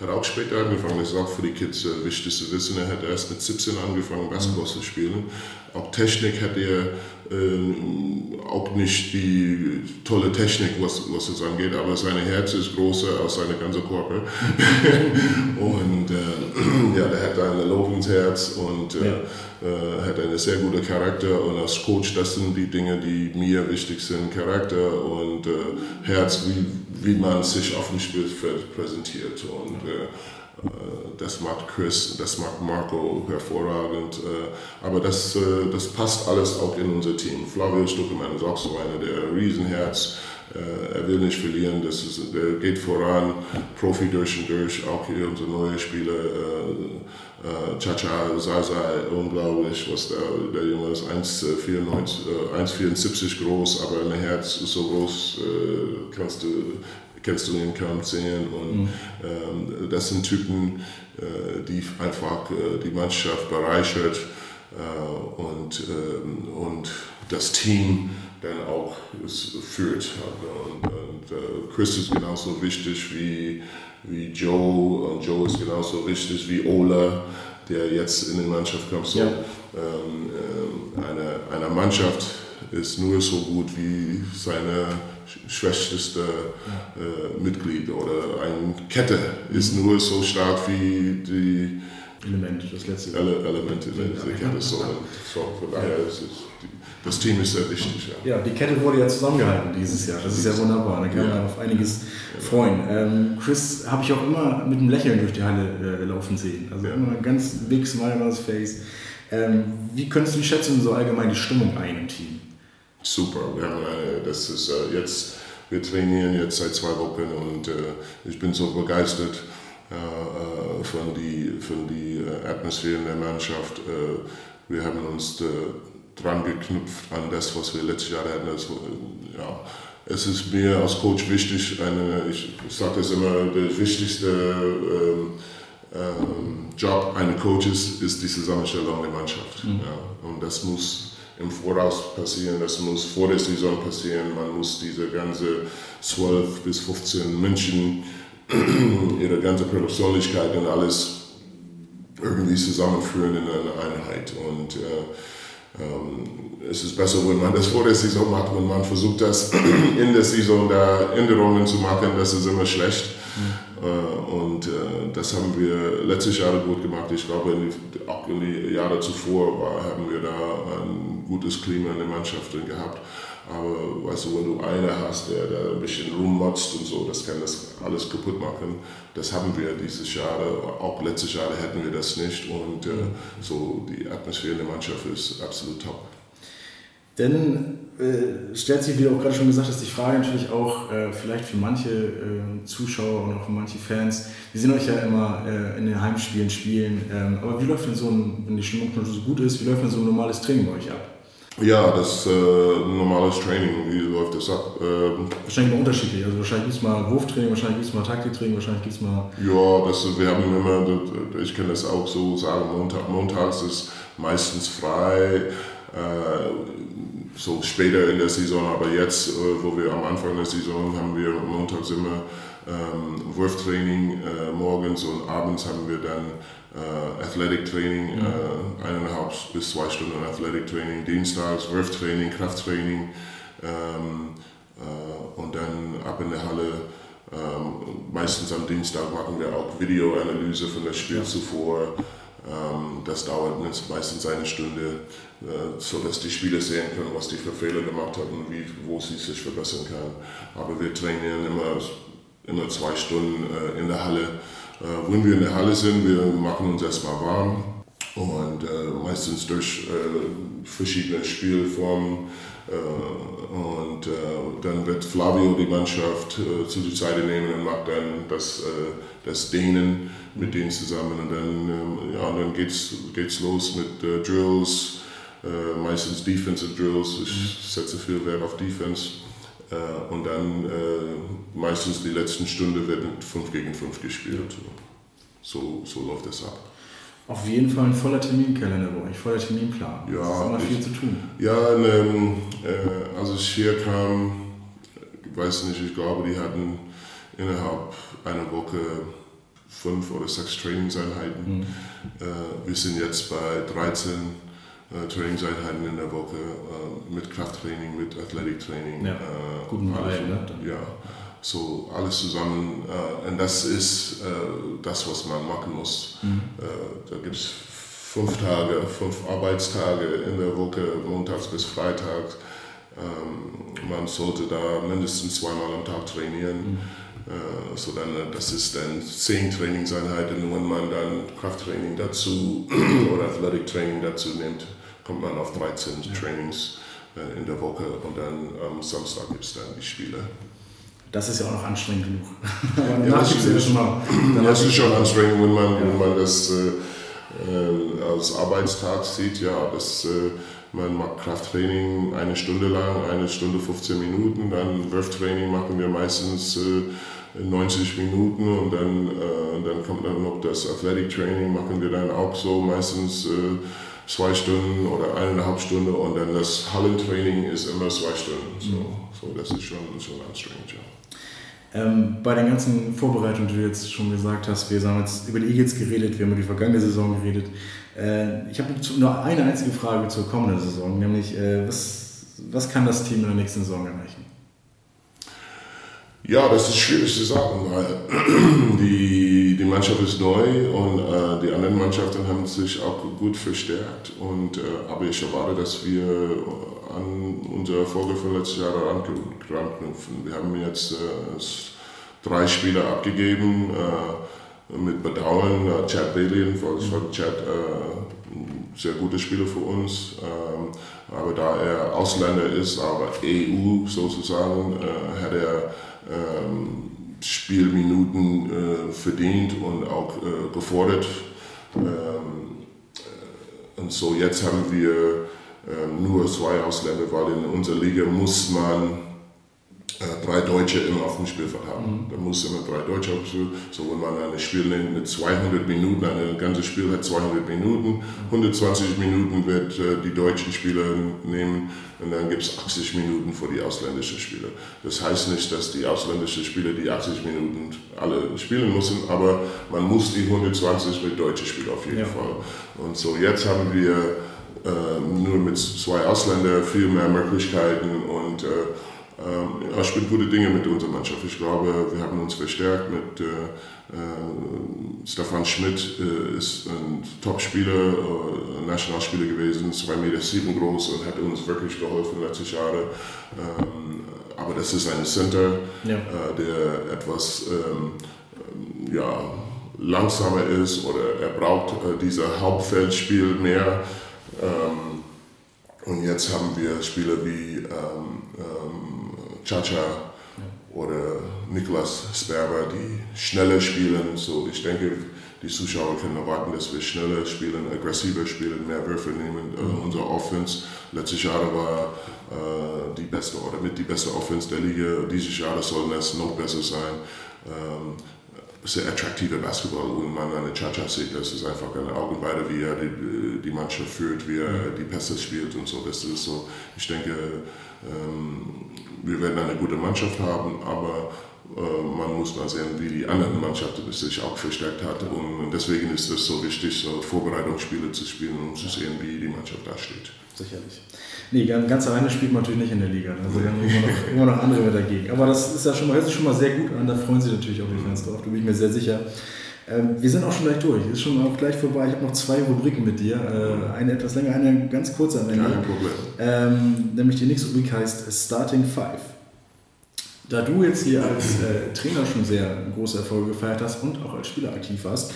hat auch später angefangen, das ist auch für die Kids wichtig zu wissen. Er hat erst mit 17 angefangen, Basketball zu spielen. Auch Technik hat er äh, auch nicht die tolle Technik, was, was es angeht, aber sein Herz ist größer als seine ganze Körper. [laughs] und äh, [clears throat] ja, der hat ein Lobensherz und äh, ja. äh, hat einen sehr guten Charakter. Und als Coach, das sind die Dinge, die mir wichtig sind: Charakter und äh, Herz, wie, wie man sich auf dem Spielfeld präsentiert. Und, äh, äh, das macht Chris, das macht Marco hervorragend. Äh, aber das, äh, das passt alles auch in unser Team. Flavio Stuckemann ist auch so einer, der Riesenherz. Er will nicht verlieren, das ist, der geht voran, Profi durch und durch. Auch hier unser neuer Spieler, Chacha Zaza, unglaublich, was der, der Junge ist, 1,74 groß, aber ein Herz ist so groß, kannst du kennst du ihn kaum sehen. Und mhm. ähm, das sind Typen, äh, die einfach äh, die Mannschaft bereichert äh, und, ähm, und das Team dann auch führt. Und, und äh, Chris ist genauso wichtig wie, wie Joe und Joe ist genauso wichtig wie Ola, der jetzt in die Mannschaft kommt. So, ja. ähm, ähm eine, eine Mannschaft ist nur so gut wie seine schwächste äh, Mitglied oder eine Kette ist nur so stark wie die Elemente, das letzte Ele Elemente in der Kette. So, von daher ist es, das Team ist sehr wichtig. Ja. ja, die Kette wurde ja zusammengehalten dieses Jahr. Das ist ja wunderbar. Da kann man ja. auf einiges freuen. Ähm, Chris habe ich auch immer mit einem Lächeln durch die Halle äh, laufen sehen. Also ja. immer ein ganz big smile on his face. Ähm, wie könntest du schätzen, so allgemein die Stimmung ein im Team? Super. Wir haben das ist äh, jetzt, wir trainieren jetzt seit zwei Wochen und äh, ich bin so begeistert äh, von die, von die Atmosphäre in der Mannschaft. Wir haben uns dran geknüpft an das, was wir letztes Jahr hatten. Also, ja, es ist mir als Coach wichtig, eine, ich sage das immer, der wichtigste ähm, ähm, Job eines Coaches ist die Zusammenstellung der Mannschaft. Mhm. Ja, und das muss im Voraus passieren, das muss vor der Saison passieren. Man muss diese ganze 12 bis 15 Menschen, [clears throat] ihre ganze Persönlichkeit und alles irgendwie zusammenführen in eine Einheit. Und äh, ähm, es ist besser, wenn man das vor der Saison macht, wenn man versucht, das [clears throat] in der Saison da Änderungen zu machen, das ist immer schlecht. Mhm. Äh, und äh, das haben wir letztes Jahr gut gemacht. Ich glaube, in die, auch in die Jahre zuvor war, haben wir da ein gutes Klima in den Mannschaften gehabt. Aber weißt du, wenn du einen hast, der da ein bisschen rummotzt und so, das kann das alles kaputt machen. Das haben wir dieses Jahr, auch letztes Jahr hätten wir das nicht. Und äh, so die Atmosphäre in der Mannschaft ist absolut top. Denn äh, stellt sich, wie du auch gerade schon gesagt hast, die Frage natürlich auch äh, vielleicht für manche äh, Zuschauer und auch für manche Fans. Wir sehen euch ja immer äh, in den Heimspielen spielen. Ähm, aber wie läuft denn so ein, wenn die Stimmung schon so gut ist, wie läuft denn so ein normales Training bei euch ab? Ja, das ist äh, normales Training. Wie läuft das ab? Ähm, wahrscheinlich mal unterschiedlich. Also wahrscheinlich gibt es mal Wurftraining, wahrscheinlich gibt es mal Taktiktraining, wahrscheinlich gibt es mal. Ja, das, wir haben immer, ich kann das auch so sagen, Montag, montags ist meistens frei. Äh, so später in der Saison, aber jetzt, äh, wo wir am Anfang der Saison haben wir montags immer ähm, Wurftraining äh, morgens und abends haben wir dann äh, Athletic Training, mhm. äh, eineinhalb bis zwei Stunden Athletic Training, dienstags Wurftraining, Krafttraining ähm, äh, und dann ab in der Halle. Ähm, meistens am Dienstag machen wir auch Videoanalyse von das Spiel ja. zuvor. Ähm, das dauert meistens eine Stunde, äh, sodass die Spieler sehen können, was die für Fehler gemacht haben und wie, wo sie sich verbessern können. Aber wir trainieren immer, immer zwei Stunden äh, in der Halle äh, wenn wir in der Halle sind, wir machen uns erstmal warm und äh, meistens durch äh, verschiedene Spielformen. Äh, und äh, dann wird Flavio die Mannschaft zu der Seite nehmen und macht dann das, das Dehnen mit denen zusammen. Und dann, ähm, ja, dann geht's, geht's los mit Drills, meistens Defensive Drills. Ich mhm. setze viel Wert auf Defense. Äh, und dann äh, meistens die letzten Stunde wird mit 5 gegen 5 gespielt. So, so läuft das ab. Auf jeden Fall ein voller Terminkalender bei euch, voller Terminplan. Ja, das ist immer viel zu tun. Ja, ähm, äh, als ich hier kam, ich weiß nicht, ich glaube, die hatten innerhalb einer Woche fünf oder sechs Trainingseinheiten. Mhm. Äh, wir sind jetzt bei 13 äh, Trainingseinheiten in der Woche äh, mit Krafttraining, mit Athletiktraining. Ja, äh, guten alles, ne? Ja, so alles zusammen. Äh, und das ist äh, das, was man machen muss. Mhm. Äh, da gibt es fünf Tage, fünf Arbeitstage in der Woche, montags bis freitags. Ähm, man sollte da mindestens zweimal am Tag trainieren. Mhm. Uh, so dann, das ist dann zehn Trainingseinheiten. Wenn man dann Krafttraining dazu [clears throat] oder Athletic Training dazu nimmt, kommt man auf 13 ja. Trainings äh, in der Woche und dann am Samstag gibt es dann die Spiele. Das ist ja auch noch anstrengend genug. [laughs] Aber ja, das, ist, ja schon mal, das ist schon anstrengend, wenn man, ja. wenn man das äh, äh, als Arbeitstag sieht. Ja, das, äh, man macht Krafttraining eine Stunde lang, eine Stunde 15 Minuten. Dann Wurftraining machen wir meistens 90 äh, Minuten und dann, äh, dann kommt dann noch das Athletic Training, machen wir dann auch so meistens zwei Stunden oder eineinhalb Stunden und dann das Hallentraining ist immer zwei Stunden. So, mhm. so das ist schon, schon anstrengend, ja. Ähm, bei den ganzen Vorbereitungen, die du jetzt schon gesagt hast, wir haben jetzt über die Eagles geredet, wir haben über die vergangene Saison geredet. Äh, ich habe nur eine einzige Frage zur kommenden Saison, nämlich äh, was, was kann das Team in der nächsten Saison erreichen? Ja, das ist schwierig zu sagen, weil [clears throat] die, die Mannschaft ist neu und äh, die anderen Mannschaften haben sich auch gut verstärkt. Und, äh, aber ich erwarte, dass wir an unsere Erfolge von letzten Jahren anknüpfen. Wir haben jetzt äh, drei Spieler abgegeben, äh, mit Bedauern. Äh, Chad Bailey, jedenfalls war Chad äh, ein sehr guter Spieler für uns. Ähm, aber da er Ausländer ist, aber EU sozusagen, hat er ähm, Spielminuten äh, verdient und auch äh, gefordert. Ähm, äh, und so jetzt haben wir ähm, nur zwei Ausländer, weil in unserer Liga muss man äh, drei Deutsche immer auf dem Spielfeld haben. Mhm. Da muss immer drei Deutsche auf dem Spielfeld. So, wenn man ein Spiel nimmt mit 200 Minuten, ein ganzes Spiel hat 200 Minuten, 120 Minuten wird äh, die deutschen Spieler nehmen und dann gibt es 80 Minuten für die ausländischen Spieler. Das heißt nicht, dass die ausländischen Spieler die 80 Minuten alle spielen müssen, aber man muss die 120 mit deutschen Spielern auf jeden ja. Fall. Und so jetzt haben wir äh, nur mit zwei Ausländern viel mehr Möglichkeiten und äh, ähm, ja, spielt gute Dinge mit unserer Mannschaft. Ich glaube, wir haben uns verstärkt mit äh, äh, Stefan Schmidt, äh, ist ein Top-Spieler, äh, Nationalspieler gewesen, 2,7 Meter sieben groß und hat uns wirklich geholfen letztes Jahre. Ähm, aber das ist ein Center, ja. Äh, der etwas ähm, ja, langsamer ist oder er braucht äh, dieser Hauptfeldspiel mehr. Ähm, und jetzt haben wir Spieler wie Chacha oder Niklas Sperber, die schneller spielen. So, ich denke, die Zuschauer können erwarten, dass wir schneller spielen, aggressiver spielen, mehr Würfe nehmen. Äh, mhm. Unser Offense letztes Jahr war äh, die beste oder mit die beste Offense der Liga. Dieses Jahr soll es noch besser sein. Ähm, sehr attraktiver Basketball und man eine Cha-Cha sieht, das ist einfach eine Augenweide, wie er die, die Mannschaft führt, wie er mhm. die Pässe spielt und so. Das ist so, ich denke, ähm, wir werden eine gute Mannschaft haben, aber äh, man muss mal sehen, wie die anderen Mannschaften sich auch verstärkt hat. Und deswegen ist es so wichtig, so Vorbereitungsspiele zu spielen, um zu sehen, wie die Mannschaft da steht. Sicherlich. Nee, ganz alleine spielt man natürlich nicht in der Liga. Also wir haben immer noch, [laughs] immer noch andere dagegen. Aber das ist ja schon mal, hört sich schon mal sehr gut an. Da freuen sich natürlich auch die Fans drauf. Da bin ich mir sehr sicher. Ähm, wir sind auch schon gleich durch. Ist schon auch gleich vorbei. Ich habe noch zwei Rubriken mit dir. Äh, eine etwas länger, eine ganz kurze am Ende. Kein Problem. Ähm, nämlich die nächste Rubrik heißt Starting Five. Da du jetzt hier als äh, Trainer schon sehr große Erfolge gefeiert hast und auch als Spieler aktiv warst,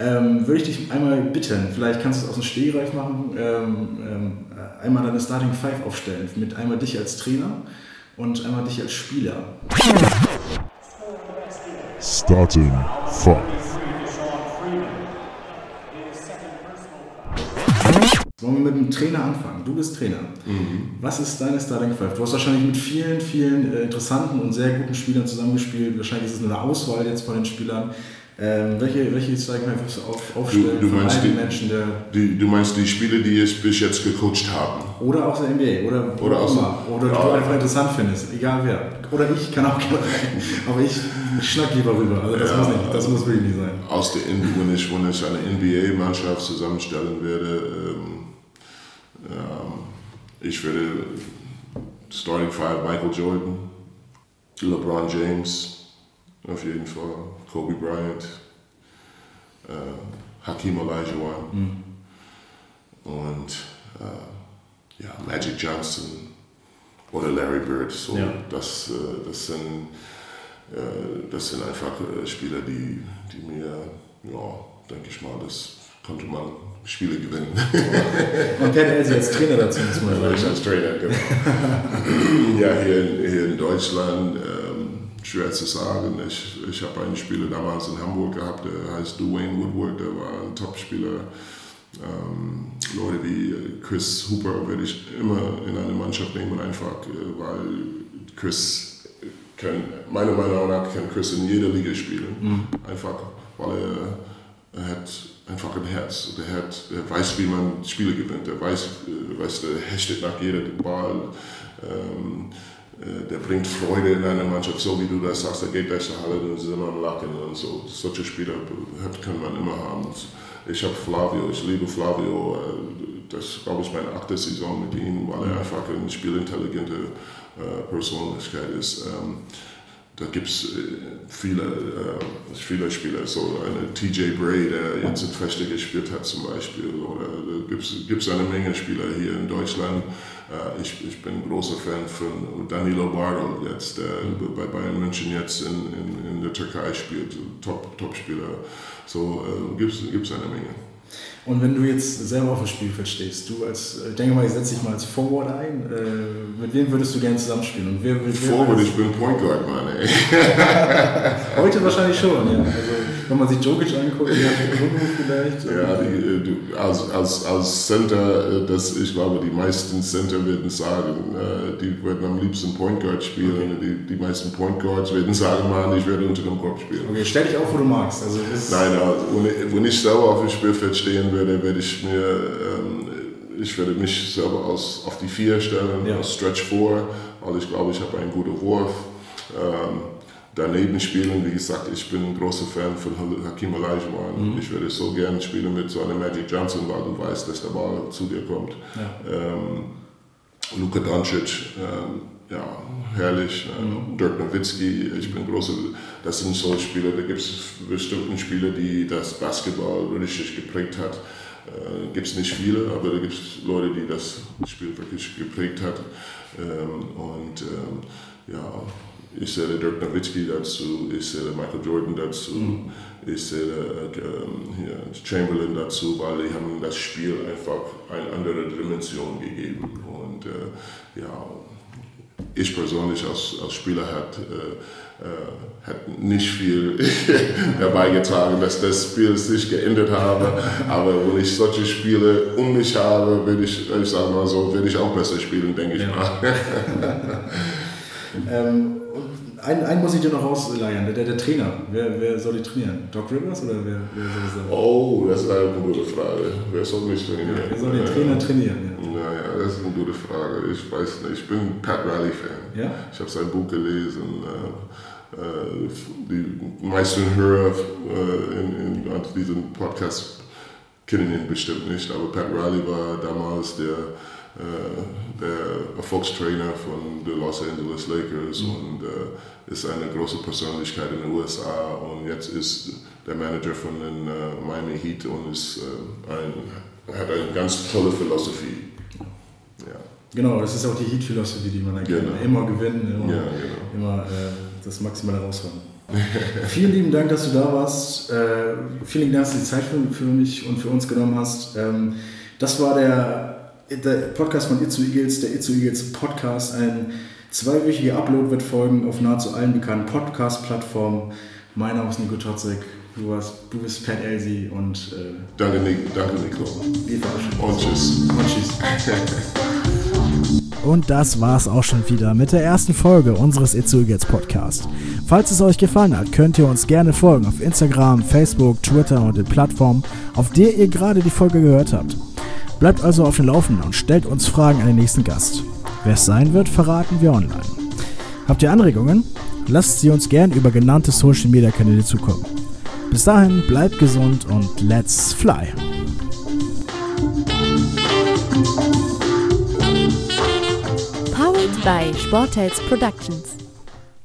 ähm, würde ich dich einmal bitten, vielleicht kannst du es aus dem Stehreif machen, ähm, ähm, einmal deine Starting Five aufstellen, mit einmal dich als Trainer und einmal dich als Spieler. Starting Five. Wollen wir mit dem Trainer anfangen? Du bist Trainer. Mhm. Was ist deine Starting Five? Du hast wahrscheinlich mit vielen, vielen äh, interessanten und sehr guten Spielern zusammengespielt. Wahrscheinlich ist es nur eine Auswahl jetzt von den Spielern. Ähm, welche, welche Starting Five wirst du auf, aufstellen? Du, du meinst die, Menschen, der die, du meinst die Spieler, die es bis jetzt gecoacht haben? Oder aus der NBA. Oder, oder, aus, oder ja. du einfach interessant findest. Egal wer. Oder ich kann auch gerne rein. Aber ich schnack lieber rüber. Also das, ja, muss, nicht, das muss wirklich nicht sein. Aus der wenn ich, wenn ich eine NBA-Mannschaft zusammenstellen werde, ähm, ich würde Starting Five Michael Jordan, LeBron James, auf jeden Fall, Kobe Bryant, äh, Hakim Olajuwon mhm. und äh, ja, Magic Johnson oder Larry Bird. So, ja. das, äh, das, sind, äh, das sind einfach äh, Spieler, die, die mir, ja, denke ich mal, das konnte man Spiele gewinnen. [laughs] Und Pat Elsie als Trainer dazu muss man sagen. Ich als Trainer, genau. [laughs] ja, hier in, hier in Deutschland, ähm, schwer zu sagen. Ich, ich habe einen Spieler damals in Hamburg gehabt, der heißt Dwayne Woodward, der war ein Top-Spieler. Ähm, Leute wie Chris Hooper werde ich immer in eine Mannschaft nehmen, einfach äh, weil Chris kann, meiner Meinung nach kann Chris in jeder Liga spielen. Mhm. Einfach weil er, er hat einfach ein Herz. Der, hat, der weiß, wie man Spiele gewinnt. Der weiß, äh, weiß der hechtet nach jeder den Ball. Ähm, äh, der bringt Freude in eine Mannschaft, so wie du das sagst. Der geht durch die Halle und sind am Lachen und so. Solche Spieler kann man immer haben. Ich habe Flavio, ich liebe Flavio. Äh, das glaube ich, meine achte Saison mit ihm, weil er einfach eine spielintelligente Persönlichkeit ist. Da gibt es äh, viele, äh, viele Spieler, so eine TJ Bray, der jetzt in Feste gespielt hat zum Beispiel, oder gibt es eine Menge Spieler hier in Deutschland. Äh, ich, ich bin großer Fan von Danilo Bardo jetzt, der bei Bayern München jetzt in, in, in der Türkei spielt, Top-Spieler. Top so äh, gibt es eine Menge. Und wenn du jetzt selber auf dem Spielfeld stehst, du als, ich denke mal, ich setze dich mal als Forward ein, äh, mit wem würdest du gerne zusammenspielen? Und wer, wer, Forward, ich bin Point Guard, Mann, ey. [laughs] Heute wahrscheinlich schon, ja. Also, wenn man sich Jokic anguckt, vielleicht. Ja, die, du, als, als, als Center, äh, das, ich glaube, die meisten Center werden sagen, äh, die werden am liebsten Point Guard spielen. Okay. Die, die meisten Point Guards werden sagen, Mann, ich werde unter dem Kopf spielen. Okay, stell dich auf, wo du magst. Also, Nein, also, wenn ich selber auf dem Spielfeld stehen würde, werde ich mir, ähm, ich werde mich selber aus, auf die Vier stellen, ja. aus Stretch 4, weil ich glaube, ich habe einen guten Wurf. Ähm, daneben spielen. Wie gesagt, ich bin ein großer Fan von Hakim Olajuwon. Mhm. Ich würde so gerne spielen mit so einem Magic Johnson, weil du weißt, dass der Ball zu dir kommt. Ja. Ähm, Luka Doncic, ähm, ja, herrlich. Mhm. Dirk Nowitzki, ich bin großer, das sind so Spieler, da gibt es bestimmte Spieler, die das Basketball richtig geprägt hat. Äh, gibt es nicht viele, aber da gibt es Leute, die das Spiel wirklich geprägt hat. Ähm, und ähm, ja, ich sehe Dirk Nowitzki dazu, ich sehe Michael Jordan dazu, mhm. ich sehe äh, Chamberlain dazu, weil die haben das Spiel einfach eine andere Dimension gegeben. Und äh, ja, ich persönlich als, als Spieler hat, äh, äh, hat nicht viel [laughs] dabei getragen, dass das Spiel sich geändert habe. Aber wenn ich solche Spiele um mich habe, würde ich, ich sage mal so, würde ich auch besser spielen, denke ich ja. mal. [laughs] ähm, einen, einen muss ich dir noch rausleiern, der, der Trainer. Wer, wer soll die trainieren? Doc Rivers oder wer, wer soll das sein? Oh, das ist eine gute Frage. Wer soll mich trainieren? Ja, wer soll den Trainer trainieren? Ja. Naja, das ist eine gute Frage. Ich weiß nicht. Ich bin Pat Riley-Fan. Ja? Ich habe sein Buch gelesen. Äh, äh, die meisten Hörer äh, in, in, diesem Podcast kennen ihn bestimmt nicht, aber Pat Riley war damals der äh, der Erfolgstrainer von den Los Angeles Lakers mhm. und äh, ist eine große Persönlichkeit in den USA und jetzt ist der Manager von den äh, Miami Heat und ist, ein, hat eine ganz tolle Philosophie. Ja. Genau, das ist auch die Heat-Philosophie, die man dann genau. Immer gewinnen, immer, ja, genau. immer äh, das Maximale rausholen. [laughs] vielen lieben Dank, dass du da warst. Äh, vielen Dank, dass du die Zeit für, für, mich und für uns genommen hast. Ähm, das war der der Podcast von Itzu Eagles, der Itzu Eagles Podcast. Ein zweiwöchiger Upload wird folgen auf nahezu allen bekannten Podcast-Plattformen. Mein Name ist Nico Totzek. Du, hast, du bist Pat Elsie und. Äh, danke, Nico. Danke, Nico. Wir verabschieden Und tschüss. Und tschüss. [laughs] Und das war's auch schon wieder mit der ersten Folge unseres Itzu Eagles Podcast. Falls es euch gefallen hat, könnt ihr uns gerne folgen auf Instagram, Facebook, Twitter und den Plattformen, auf der ihr gerade die Folge gehört habt. Bleibt also auf dem Laufenden und stellt uns Fragen an den nächsten Gast. Wer es sein wird, verraten wir online. Habt ihr Anregungen? Lasst sie uns gern über genannte Social Media Kanäle zukommen. Bis dahin, bleibt gesund und let's fly! Powered by Sportels Productions.